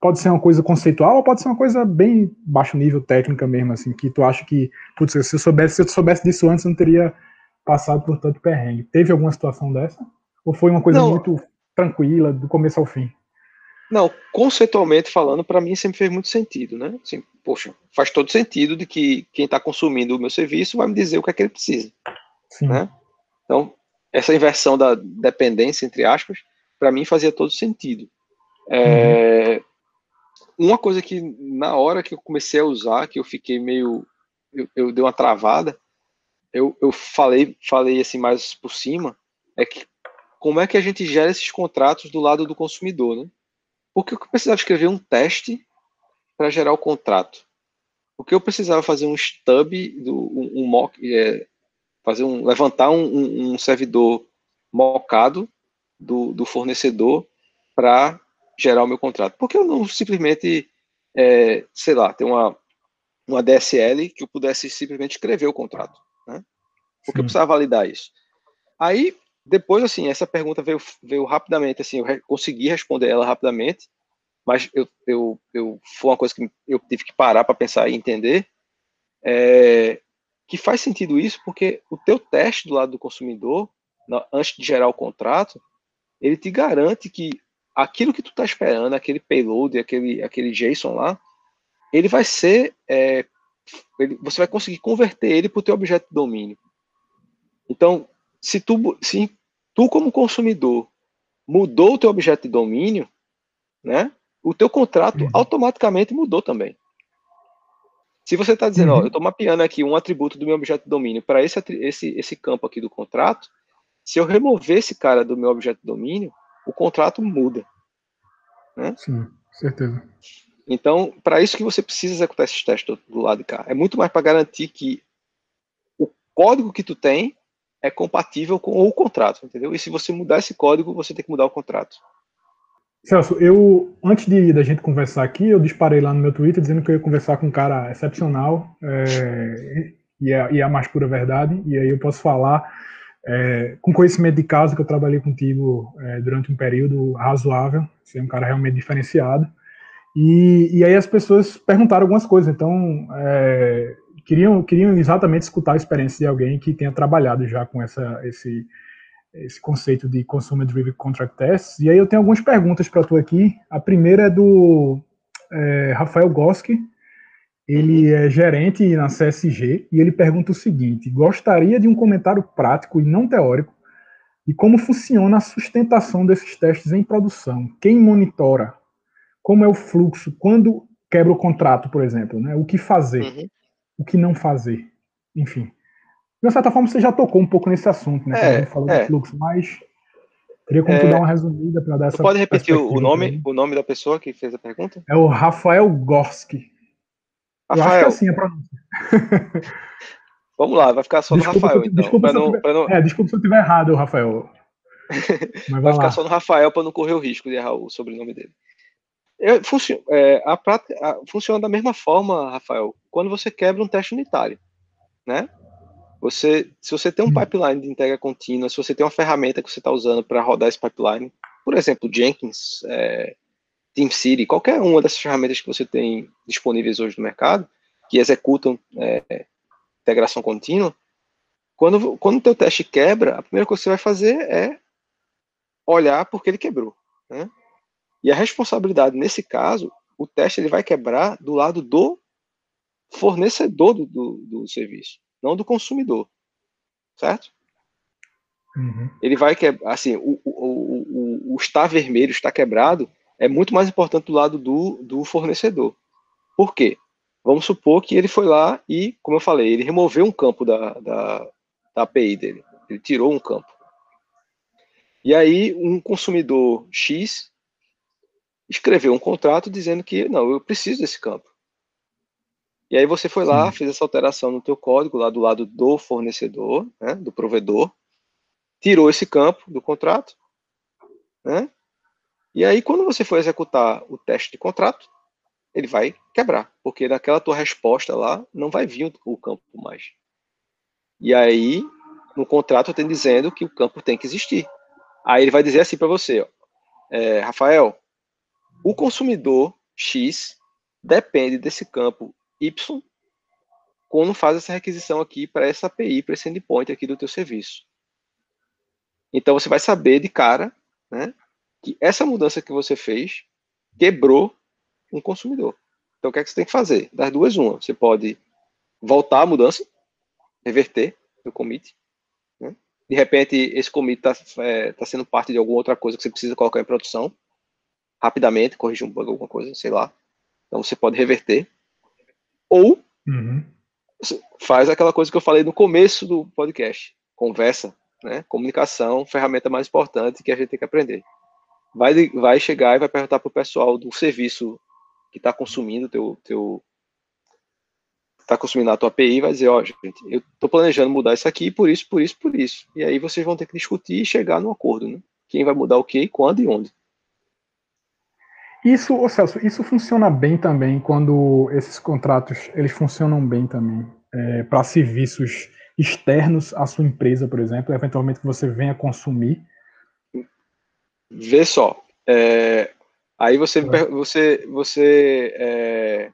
pode ser uma coisa conceitual, ou pode ser uma coisa bem baixo nível técnica mesmo, assim, que tu acha que, putz, se eu soubesse, se eu soubesse disso antes, eu não teria passado por tanto perrengue. Teve alguma situação dessa? Ou foi uma coisa não. muito tranquila, do começo ao fim? Não, conceitualmente falando, para mim sempre fez muito sentido, né? Assim, poxa, faz todo sentido de que quem está consumindo o meu serviço vai me dizer o que é que ele precisa. Sim. Né? Então, essa inversão da dependência, entre aspas, para mim fazia todo sentido. É, uhum. Uma coisa que, na hora que eu comecei a usar, que eu fiquei meio. Eu, eu dei uma travada, eu, eu falei, falei assim mais por cima, é que como é que a gente gera esses contratos do lado do consumidor, né? Porque eu precisava escrever um teste para gerar o contrato. Porque eu precisava fazer um stub, do, um, um mock, é, fazer um, levantar um, um servidor mockado do, do fornecedor para gerar o meu contrato. Porque eu não simplesmente, é, sei lá, ter uma, uma DSL que eu pudesse simplesmente escrever o contrato. Né? Porque Sim. eu precisava validar isso. Aí, depois, assim, essa pergunta veio, veio rapidamente, assim, eu consegui responder ela rapidamente, mas eu, eu, eu foi uma coisa que eu tive que parar para pensar e entender, é, que faz sentido isso porque o teu teste do lado do consumidor, antes de gerar o contrato, ele te garante que aquilo que tu está esperando, aquele payload, aquele, aquele JSON lá, ele vai ser, é, ele, você vai conseguir converter ele para o teu objeto de domínio. Então, se tu, se tu como consumidor mudou o teu objeto de domínio, né? O teu contrato uhum. automaticamente mudou também. Se você está dizendo, uhum. ó, eu estou mapeando aqui um atributo do meu objeto de domínio para esse, esse, esse campo aqui do contrato, se eu remover esse cara do meu objeto de domínio, o contrato muda. Né? Sim, certeza. Então, para isso que você precisa executar esses testes do, do lado de cá. É muito mais para garantir que o código que tu tem é compatível com o contrato, entendeu? E se você mudar esse código, você tem que mudar o contrato. Celso, eu, antes de da gente conversar aqui, eu disparei lá no meu Twitter dizendo que eu ia conversar com um cara excepcional, é, e, é, e é a mais pura verdade, e aí eu posso falar é, com conhecimento de causa que eu trabalhei contigo é, durante um período razoável, você é um cara realmente diferenciado, e, e aí as pessoas perguntaram algumas coisas, então é, queriam, queriam exatamente escutar a experiência de alguém que tenha trabalhado já com essa, esse, esse conceito de Consumer Driven Contract Tests. E aí eu tenho algumas perguntas para tu aqui. A primeira é do é, Rafael Goski, ele é gerente na CSG e ele pergunta o seguinte: gostaria de um comentário prático e não teórico de como funciona a sustentação desses testes em produção. Quem monitora? Como é o fluxo? Quando quebra o contrato, por exemplo, né? O que fazer? Uhum. O que não fazer? Enfim. De certa forma, você já tocou um pouco nesse assunto, né? É, falou é. do fluxo, mas queria como é, dar uma resumida para dar essa. Pode repetir o nome, o nome da pessoa que fez a pergunta? É o Rafael Gorski. Rafael. Eu acho que é assim a pronúncia. Vamos lá, vai ficar só desculpa no Rafael, então. Desculpa, se, não, tiver, não... É, desculpa se eu estiver errado, Rafael. vai, vai ficar só no Rafael para não correr o risco de errar o sobrenome dele. É, funciona, é, a prática a, funciona da mesma forma, Rafael, quando você quebra um teste unitário, né? Você, se você tem um hum. pipeline de entrega contínua, se você tem uma ferramenta que você está usando para rodar esse pipeline, por exemplo, Jenkins, é, TeamCity, qualquer uma dessas ferramentas que você tem disponíveis hoje no mercado, que executam é, integração contínua, quando, quando o teu teste quebra, a primeira coisa que você vai fazer é olhar porque ele quebrou. Né? E a responsabilidade, nesse caso, o teste ele vai quebrar do lado do fornecedor do, do, do serviço não do consumidor, certo? Uhum. Ele vai que assim, o, o, o, o estar vermelho, estar quebrado, é muito mais importante do lado do, do fornecedor. Por quê? Vamos supor que ele foi lá e, como eu falei, ele removeu um campo da, da, da API dele. Ele tirou um campo. E aí, um consumidor X escreveu um contrato dizendo que, não, eu preciso desse campo. E aí você foi lá, Sim. fez essa alteração no teu código lá do lado do fornecedor, né, do provedor, tirou esse campo do contrato, né? E aí quando você for executar o teste de contrato, ele vai quebrar, porque naquela tua resposta lá não vai vir o, campo mais. E aí no contrato tem dizendo que o campo tem que existir. Aí ele vai dizer assim para você, ó, é, Rafael, o consumidor X depende desse campo Y quando faz essa requisição aqui para essa API, para esse endpoint aqui do teu serviço. Então você vai saber de cara, né, que essa mudança que você fez quebrou um consumidor. Então o que é que você tem que fazer? Das duas uma, você pode voltar a mudança, reverter o commit. Né? De repente esse commit está é, tá sendo parte de alguma outra coisa que você precisa colocar em produção rapidamente, corrigir um bug, alguma coisa, sei lá. Então você pode reverter ou uhum. faz aquela coisa que eu falei no começo do podcast: conversa, né? comunicação, ferramenta mais importante que a gente tem que aprender. Vai, vai chegar e vai perguntar para o pessoal do serviço que está consumindo teu, teu está consumindo a tua API vai dizer, ó, oh, gente, eu estou planejando mudar isso aqui por isso, por isso, por isso. E aí vocês vão ter que discutir e chegar num acordo, né? Quem vai mudar o que, quando e onde. Isso, ô Celso, isso funciona bem também quando esses contratos eles funcionam bem também é, para serviços externos à sua empresa, por exemplo, eventualmente que você venha consumir. Vê só, é, aí você, você, você, é,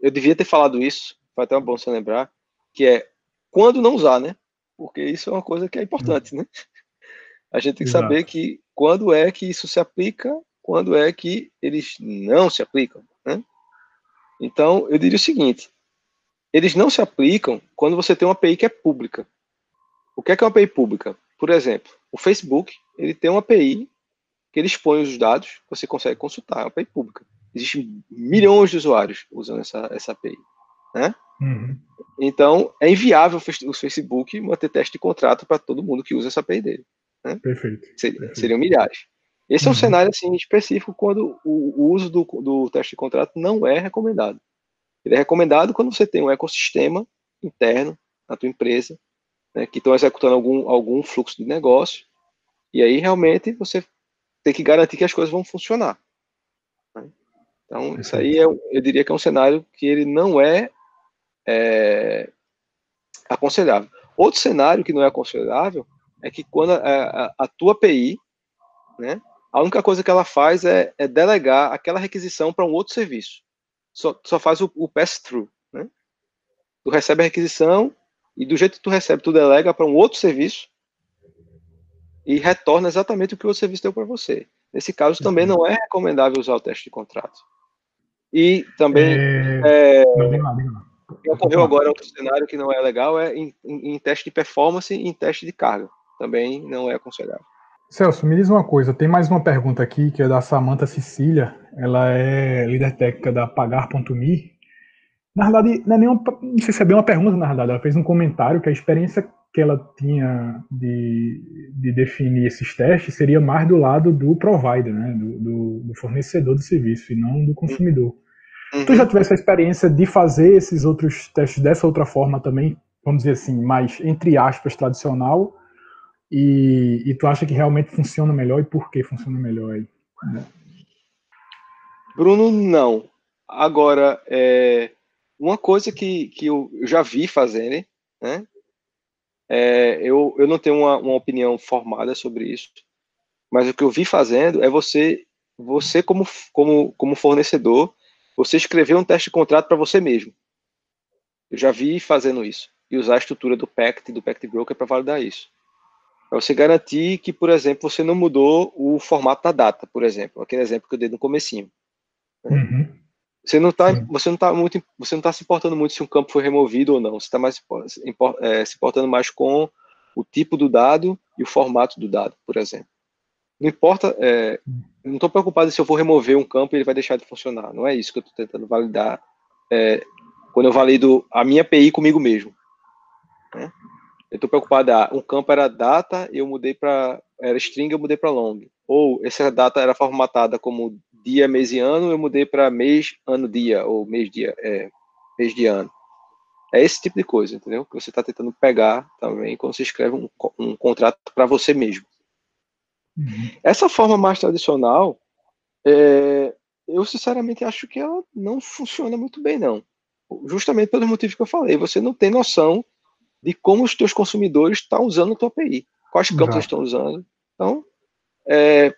eu devia ter falado isso, foi até bom você lembrar, que é quando não usar, né? Porque isso é uma coisa que é importante, né? A gente tem que Exato. saber que quando é que isso se aplica quando é que eles não se aplicam. Né? Então, eu diria o seguinte: eles não se aplicam quando você tem uma API que é pública. O que é, que é uma API pública? Por exemplo, o Facebook ele tem uma API que ele expõe os dados, você consegue consultar, é uma API pública. Existem milhões de usuários usando essa, essa API. né? Uhum. Então, é inviável o Facebook manter teste de contrato para todo mundo que usa essa API dele. Né? Perfeito. Seria, Perfeito. Seriam milhares. Esse uhum. é um cenário assim, específico quando o, o uso do, do teste de contrato não é recomendado. Ele é recomendado quando você tem um ecossistema interno na tua empresa, né, que estão executando algum, algum fluxo de negócio, e aí realmente você tem que garantir que as coisas vão funcionar. Né? Então, isso aí é, eu diria que é um cenário que ele não é, é aconselhável. Outro cenário que não é aconselhável é que quando a, a, a tua API, né, a única coisa que ela faz é, é delegar aquela requisição para um outro serviço. Só, só faz o, o pass-through. Né? Tu recebe a requisição e do jeito que tu recebe, tu delega para um outro serviço e retorna exatamente o que o serviço deu para você. Nesse caso, também não é recomendável usar o teste de contrato. E também é... É... ocorreu agora outro cenário que não é legal, é em, em, em teste de performance e em teste de carga. Também não é aconselhável. Celso, me diz uma coisa, tem mais uma pergunta aqui que é da Samantha Cecília, ela é líder técnica da Pagar.me. Na verdade, não, é nenhuma, não sei se é bem uma pergunta, na verdade, ela fez um comentário que a experiência que ela tinha de, de definir esses testes seria mais do lado do provider, né, do, do, do fornecedor do serviço, e não do consumidor. Uhum. Tu já tivesse a experiência de fazer esses outros testes dessa outra forma também, vamos dizer assim, mais, entre aspas, tradicional, e, e tu acha que realmente funciona melhor e por que funciona melhor aí? Bruno, não. Agora, é, uma coisa que, que eu já vi fazerem, né? É, eu, eu não tenho uma, uma opinião formada sobre isso, mas o que eu vi fazendo é você, você como, como, como fornecedor, você escrever um teste de contrato para você mesmo. Eu já vi fazendo isso. E usar a estrutura do PACT, do PACT Broker para validar isso. Para você garantir que, por exemplo, você não mudou o formato da data, por exemplo, aquele exemplo que eu dei no comecinho. Né? Uhum. Você não está, você não tá muito, você não tá se importando muito se um campo foi removido ou não. Você está mais é, se importando mais com o tipo do dado e o formato do dado, por exemplo. Não importa, é, não estou preocupado se eu vou remover um campo e ele vai deixar de funcionar. Não é isso que eu estou tentando validar é, quando eu valido a minha API comigo mesmo. Né? Eu estou preocupado, ah, um campo era data, eu mudei para era string, eu mudei para long. Ou essa data era formatada como dia, mês e ano, eu mudei para mês, ano, dia, ou mês, dia, é, mês de ano. É esse tipo de coisa, entendeu? Que você está tentando pegar também quando você escreve um, um contrato para você mesmo. Uhum. Essa forma mais tradicional, é, eu sinceramente acho que ela não funciona muito bem, não. Justamente pelos motivos que eu falei. Você não tem noção de como os teus consumidores estão usando a tua API, quais campos eles estão usando. Então, é,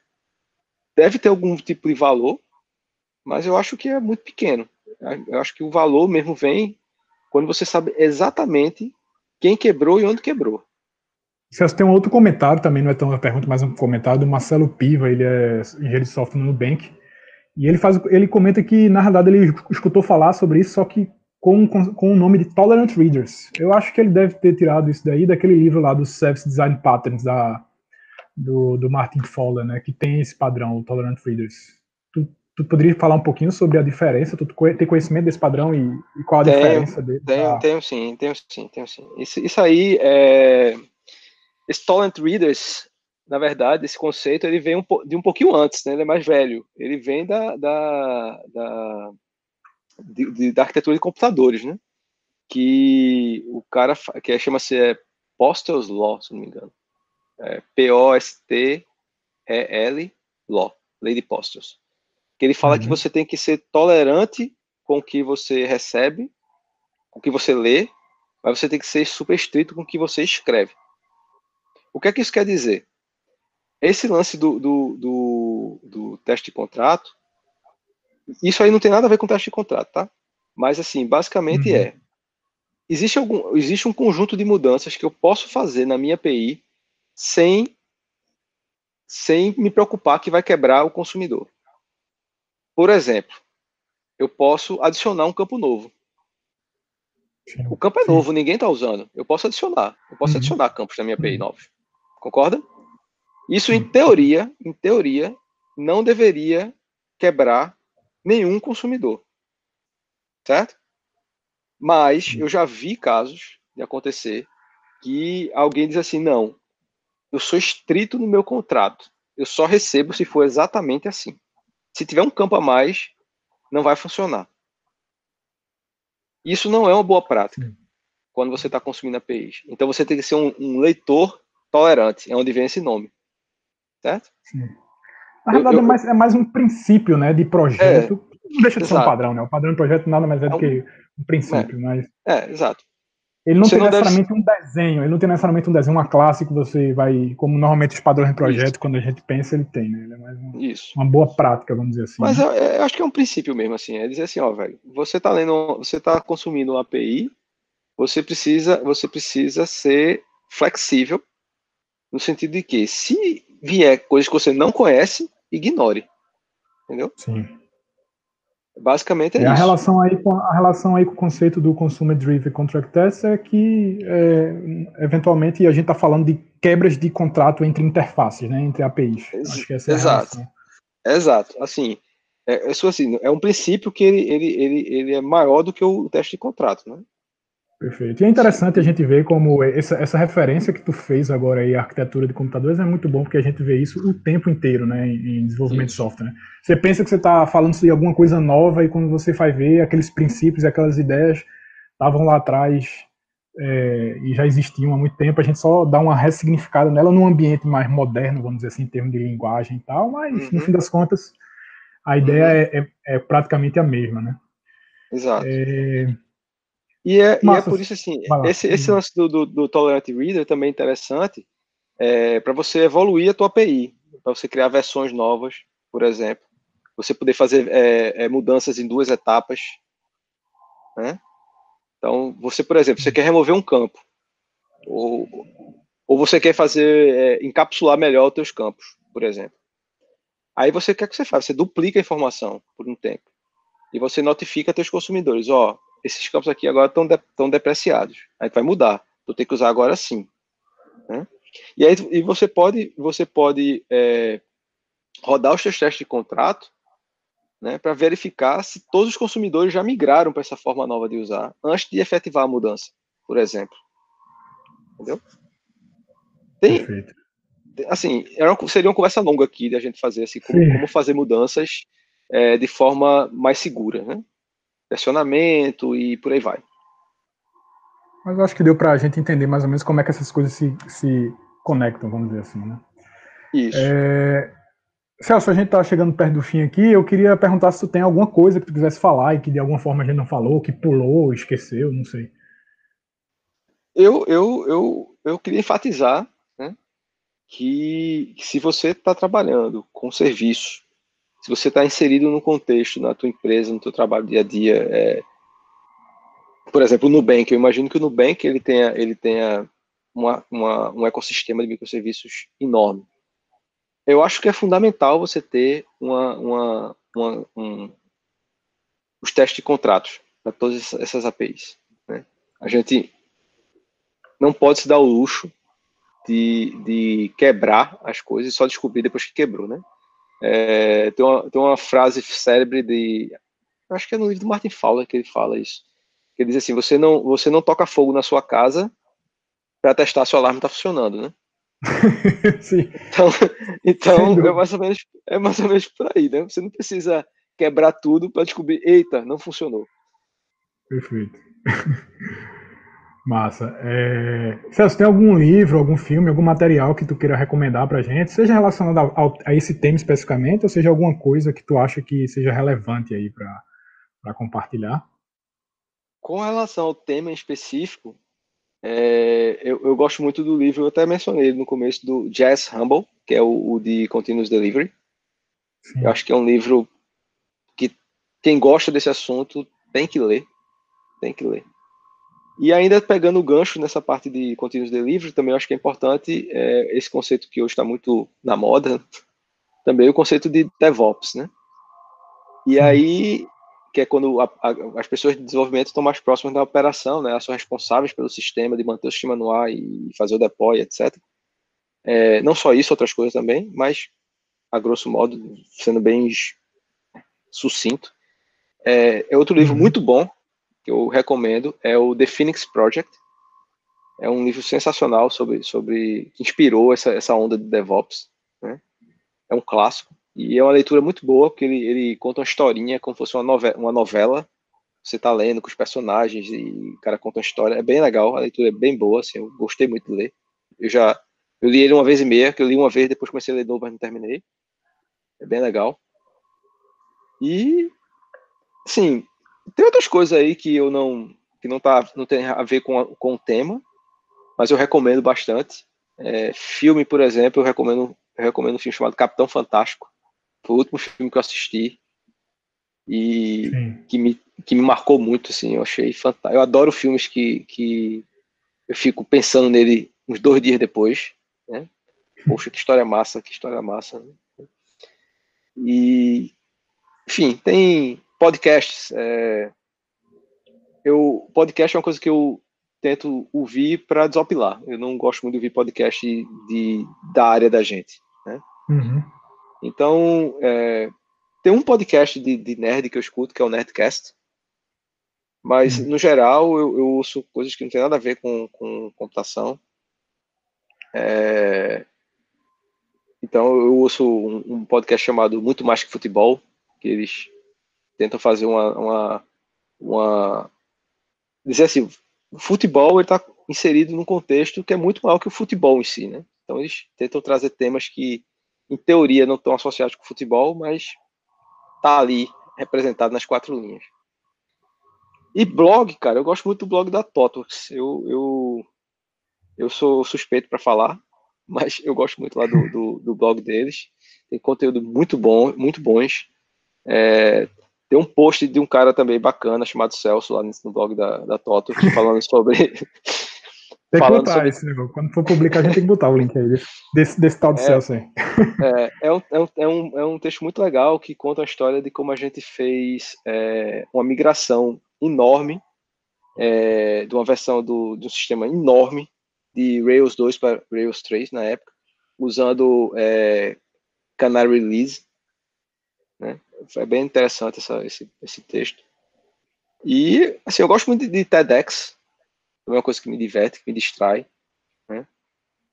deve ter algum tipo de valor, mas eu acho que é muito pequeno. Eu acho que o valor mesmo vem quando você sabe exatamente quem quebrou e onde quebrou. Celso, tem um outro comentário também, não é tão uma pergunta, mas um comentário do Marcelo Piva, ele é engenheiro de software no Nubank, e ele, faz, ele comenta que, na verdade, ele escutou falar sobre isso, só que com, com, o nome de Tolerant Readers. Eu acho que ele deve ter tirado isso daí daquele livro lá do Service Design Patterns da, do, do Martin Fowler, né, que tem esse padrão, o Tolerant Readers. Tu, tu poderia falar um pouquinho sobre a diferença? Tu tem conhecimento desse padrão e, e qual a tenho, diferença dele? Tenho, ah. tenho sim, tenho sim, tenho sim. Isso, isso aí, é... esse Tolerant Readers, na verdade, esse conceito, ele vem um, de um pouquinho antes, né, ele é mais velho. Ele vem da, da, da de, de, da arquitetura de computadores, né? Que o cara que é, chama-se é, Postels Law, se não me engano. É, P-O-S-T-E-L Law, Lei de Postels. Que ele fala uhum. que você tem que ser tolerante com o que você recebe, com o que você lê, mas você tem que ser super estrito com o que você escreve. O que é que isso quer dizer? Esse lance do, do, do, do teste de contrato isso aí não tem nada a ver com teste de contrato, tá? Mas, assim, basicamente uhum. é: existe, algum, existe um conjunto de mudanças que eu posso fazer na minha API sem, sem me preocupar que vai quebrar o consumidor. Por exemplo, eu posso adicionar um campo novo. O campo é novo, ninguém está usando. Eu posso adicionar. Eu posso uhum. adicionar campos na minha API uhum. nova. Concorda? Isso, em teoria, em teoria, não deveria quebrar nenhum consumidor. Certo? Mas eu já vi casos de acontecer que alguém diz assim: não, eu sou estrito no meu contrato, eu só recebo se for exatamente assim. Se tiver um campo a mais, não vai funcionar. Isso não é uma boa prática quando você está consumindo APIs. Então você tem que ser um, um, leitor tolerante, é onde vem esse nome. Certo? Sim. Na verdade, eu, eu, é, mais, é, mais, um princípio né, de projeto. É, não deixa de exato. ser um padrão, né? O padrão de projeto nada mais é, do é que um princípio, é, mas. É, exato. Ele não você tem não necessariamente deve... um desenho, ele não tem necessariamente um desenho, uma classe que você vai, como normalmente os padrões de projeto, Isso. quando a gente pensa, ele tem, né? Ele é mais uma, Isso. uma boa prática, vamos dizer assim. Mas né? eu, eu, acho que é um princípio mesmo, assim, é dizer assim, ó, velho, você tá lendo, você tá consumindo uma API, você precisa, você precisa ser flexível, no sentido de que, se vier coisas que você não conhece, ignore. Entendeu? Sim. Basicamente é, é isso. A relação, aí com, a relação aí com o conceito do Consumer Driven Contract Test é que, é, eventualmente, a gente está falando de quebras de contrato entre interfaces, né, entre APIs. Ex Acho que essa é Exato. Exato. Assim, é, é, assim, é um princípio que ele, ele, ele, ele é maior do que o teste de contrato, né? Perfeito. E é interessante a gente ver como essa, essa referência que tu fez agora aí, a arquitetura de computadores, é muito bom, porque a gente vê isso o tempo inteiro, né, em, desenvolvimento de software. Né? Você pensa que você está falando de alguma coisa nova e quando você vai ver, aqueles princípios aquelas ideias estavam lá atrás é, e já existiam há muito tempo, a gente só dá uma ressignificada nela num ambiente mais moderno, vamos dizer assim, em termos de linguagem e tal, mas uhum. no fim das contas, a ideia uhum. é, é, é, praticamente a mesma, né? Exato. É, e é, e é por isso assim, esse, esse lance do, do, do Tolerant Reader também é interessante é, para você evoluir a tua API, para você criar versões novas, por exemplo. Você poder fazer é, é, mudanças em duas etapas. Né? Então, você, por exemplo, você quer remover um campo, ou, ou você quer fazer, é, encapsular melhor os teus campos, por exemplo. Aí você quer que você faça? Você duplica a informação por um tempo. E você notifica teus consumidores, ó, esses campos aqui agora estão de, tão depreciados. Aí vai mudar. Vou ter que usar agora sim. Né? E aí e você pode, você pode é, rodar os seus testes de contrato né, para verificar se todos os consumidores já migraram para essa forma nova de usar antes de efetivar a mudança, por exemplo. Entendeu? Tem, Perfeito. assim, uma, seria uma conversa longa aqui de a gente fazer assim, como, como fazer mudanças é, de forma mais segura, né? Versionamento e por aí vai. Mas eu acho que deu para a gente entender mais ou menos como é que essas coisas se, se conectam, vamos dizer assim, né? Isso. É... Celso, a gente está chegando perto do fim aqui. Eu queria perguntar se tu tem alguma coisa que tu quisesse falar e que de alguma forma a gente não falou, que pulou, esqueceu, não sei. Eu, eu, eu, eu queria enfatizar né, que se você está trabalhando com serviço se você está inserido no contexto, na tua empresa, no teu trabalho dia a dia, é, por exemplo, o Nubank, eu imagino que o Nubank ele tenha, ele tenha uma, uma, um ecossistema de microserviços enorme. Eu acho que é fundamental você ter uma, uma, uma um, os testes de contratos para todas essas APIs. Né? A gente não pode se dar o luxo de, de quebrar as coisas e só descobrir depois que quebrou, né? É, tem, uma, tem uma frase célebre de. Acho que é no livro do Martin Fowler que ele fala isso. Que ele diz assim: você não, você não toca fogo na sua casa para testar se o alarme está funcionando, né? Sim. Então, então é, mais ou menos, é mais ou menos por aí, né? Você não precisa quebrar tudo para descobrir, eita, não funcionou. Perfeito. Massa. É... Celso, tem algum livro, algum filme, algum material que tu queira recomendar pra gente, seja relacionado a, a esse tema especificamente, ou seja alguma coisa que tu acha que seja relevante aí para compartilhar? Com relação ao tema em específico, é, eu, eu, gosto muito do livro, eu até mencionei no começo, do Jazz Humble, que é o, o de Continuous Delivery. Sim. Eu acho que é um livro que quem gosta desse assunto tem que ler. Tem que ler. E ainda pegando o gancho nessa parte de continuous delivery, também acho que é importante é, esse conceito que hoje está muito na moda, também o conceito de DevOps, né? E aí, que é quando a, a, as pessoas de desenvolvimento estão mais próximas da operação, né? Elas são responsáveis pelo sistema, de manter o sistema no ar e fazer o deploy, etc. É, não só isso, outras coisas também, mas, a grosso modo, sendo bem sucinto. É, é outro livro uhum. muito bom, que eu recomendo é o The Phoenix Project. É um livro sensacional sobre, sobre que inspirou essa, essa onda de DevOps. Né? É um clássico e é uma leitura muito boa, porque ele, ele conta uma historinha como se fosse uma novela, uma novela. Você está lendo com os personagens e o cara conta uma história. É bem legal, a leitura é bem boa, assim, eu gostei muito de ler. Eu já eu li ele uma vez e meia, que eu li uma vez, depois comecei a ler novo, mas não terminei. É bem legal. E, sim, tem outras coisas aí que eu não que não tá não tem a ver com, a, com o tema, mas eu recomendo bastante. É, filme, por exemplo, eu recomendo eu recomendo um filme chamado Capitão Fantástico. Foi o último filme que eu assisti e que me, que me marcou muito, assim, eu achei fantástico. Eu adoro filmes que, que eu fico pensando nele uns dois dias depois, né? Poxa, que história massa, que história massa. Né? E, enfim, tem podcasts. É, eu, podcast é uma coisa que eu tento ouvir para desopilar. Eu não gosto muito de ouvir podcast de, da área da gente, né? Uhum. Então, é, tem um podcast de, de, nerd que eu escuto, que é o Nerdcast. Mas, uhum. no geral, eu, eu, ouço coisas que não tem nada a ver com, com computação. É, então, eu ouço um, um, podcast chamado Muito Mais Que Futebol, que eles tentam fazer uma. uma, uma dizer assim, o futebol está inserido num contexto que é muito maior que o futebol em si, né? Então, eles tentam trazer temas que em teoria não estão associados com futebol, mas tá ali representado nas quatro linhas. E blog, cara, eu gosto muito do blog da Totox. Eu, eu, eu sou suspeito para falar, mas eu gosto muito lá do, do, do, blog deles. Tem conteúdo muito bom, muito bons. É, tem um post de um cara também bacana chamado Celso lá no blog da, da Totox falando sobre Tem que botar sobre... esse negócio. Quando for publicar, a gente tem que botar o link aí desse, desse tal de é, Celso aí. É, é, um, é, um, é, um, é um texto muito legal que conta a história de como a gente fez é, uma migração enorme é, de uma versão do, de um sistema enorme de Rails 2 para Rails 3 na época, usando é, Canary Release. Né? Foi bem interessante essa, esse, esse texto. E, assim, eu gosto muito de, de TEDx, é uma coisa que me diverte, que me distrai. Né?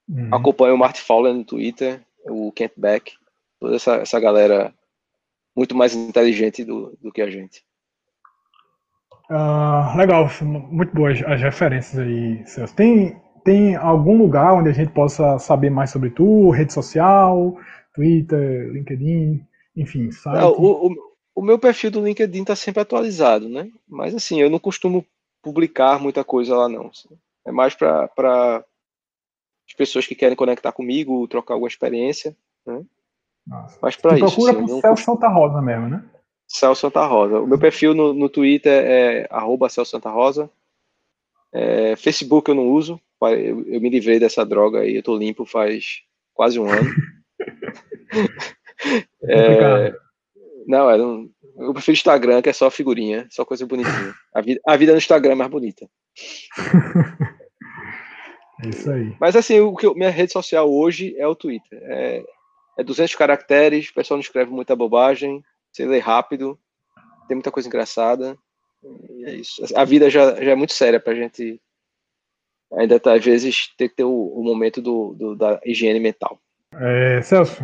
Uhum. Acompanho o Marty Fowler no Twitter, o Kent Beck, toda essa, essa galera muito mais inteligente do, do que a gente. Uh, legal, muito boas as referências aí, Celso. Tem, tem algum lugar onde a gente possa saber mais sobre tu? Rede social, Twitter, LinkedIn, enfim, site? Não, o, o, o, meu perfil do LinkedIn está sempre atualizado, né? Mas assim, eu não costumo publicar muita coisa lá, não. Assim. É mais para as pessoas que querem conectar comigo, trocar alguma experiência. Né? Nossa. Mas para isso. Procura assim, por Celso Santa Rosa mesmo, né? Celso Santa Rosa. O meu perfil no, no Twitter é arroba Celso Santa Rosa. É, Facebook eu não uso. Eu, eu, me livrei dessa droga aí, eu tô limpo faz quase um ano. é, não, era um, eu prefiro Instagram, que é só figurinha, só coisa bonitinha. A vida, a vida no Instagram é mais bonita. é isso aí. Mas assim, o que minha rede social hoje é o Twitter. É, é 200 caracteres, o pessoal não escreve muita bobagem, você lê rápido, tem muita coisa engraçada. é isso. A vida já, já é muito séria pra gente ainda tá, às vezes ter que ter o, o momento do, do, da higiene mental. É, Celso,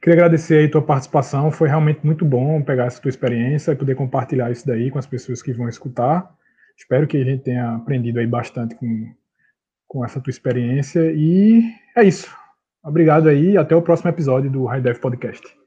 Queria agradecer aí tua participação, foi realmente muito bom pegar essa tua experiência e poder compartilhar isso daí com as pessoas que vão escutar. Espero que a gente tenha aprendido aí bastante com, com essa tua experiência e é isso. Obrigado aí e até o próximo episódio do High Dev Podcast.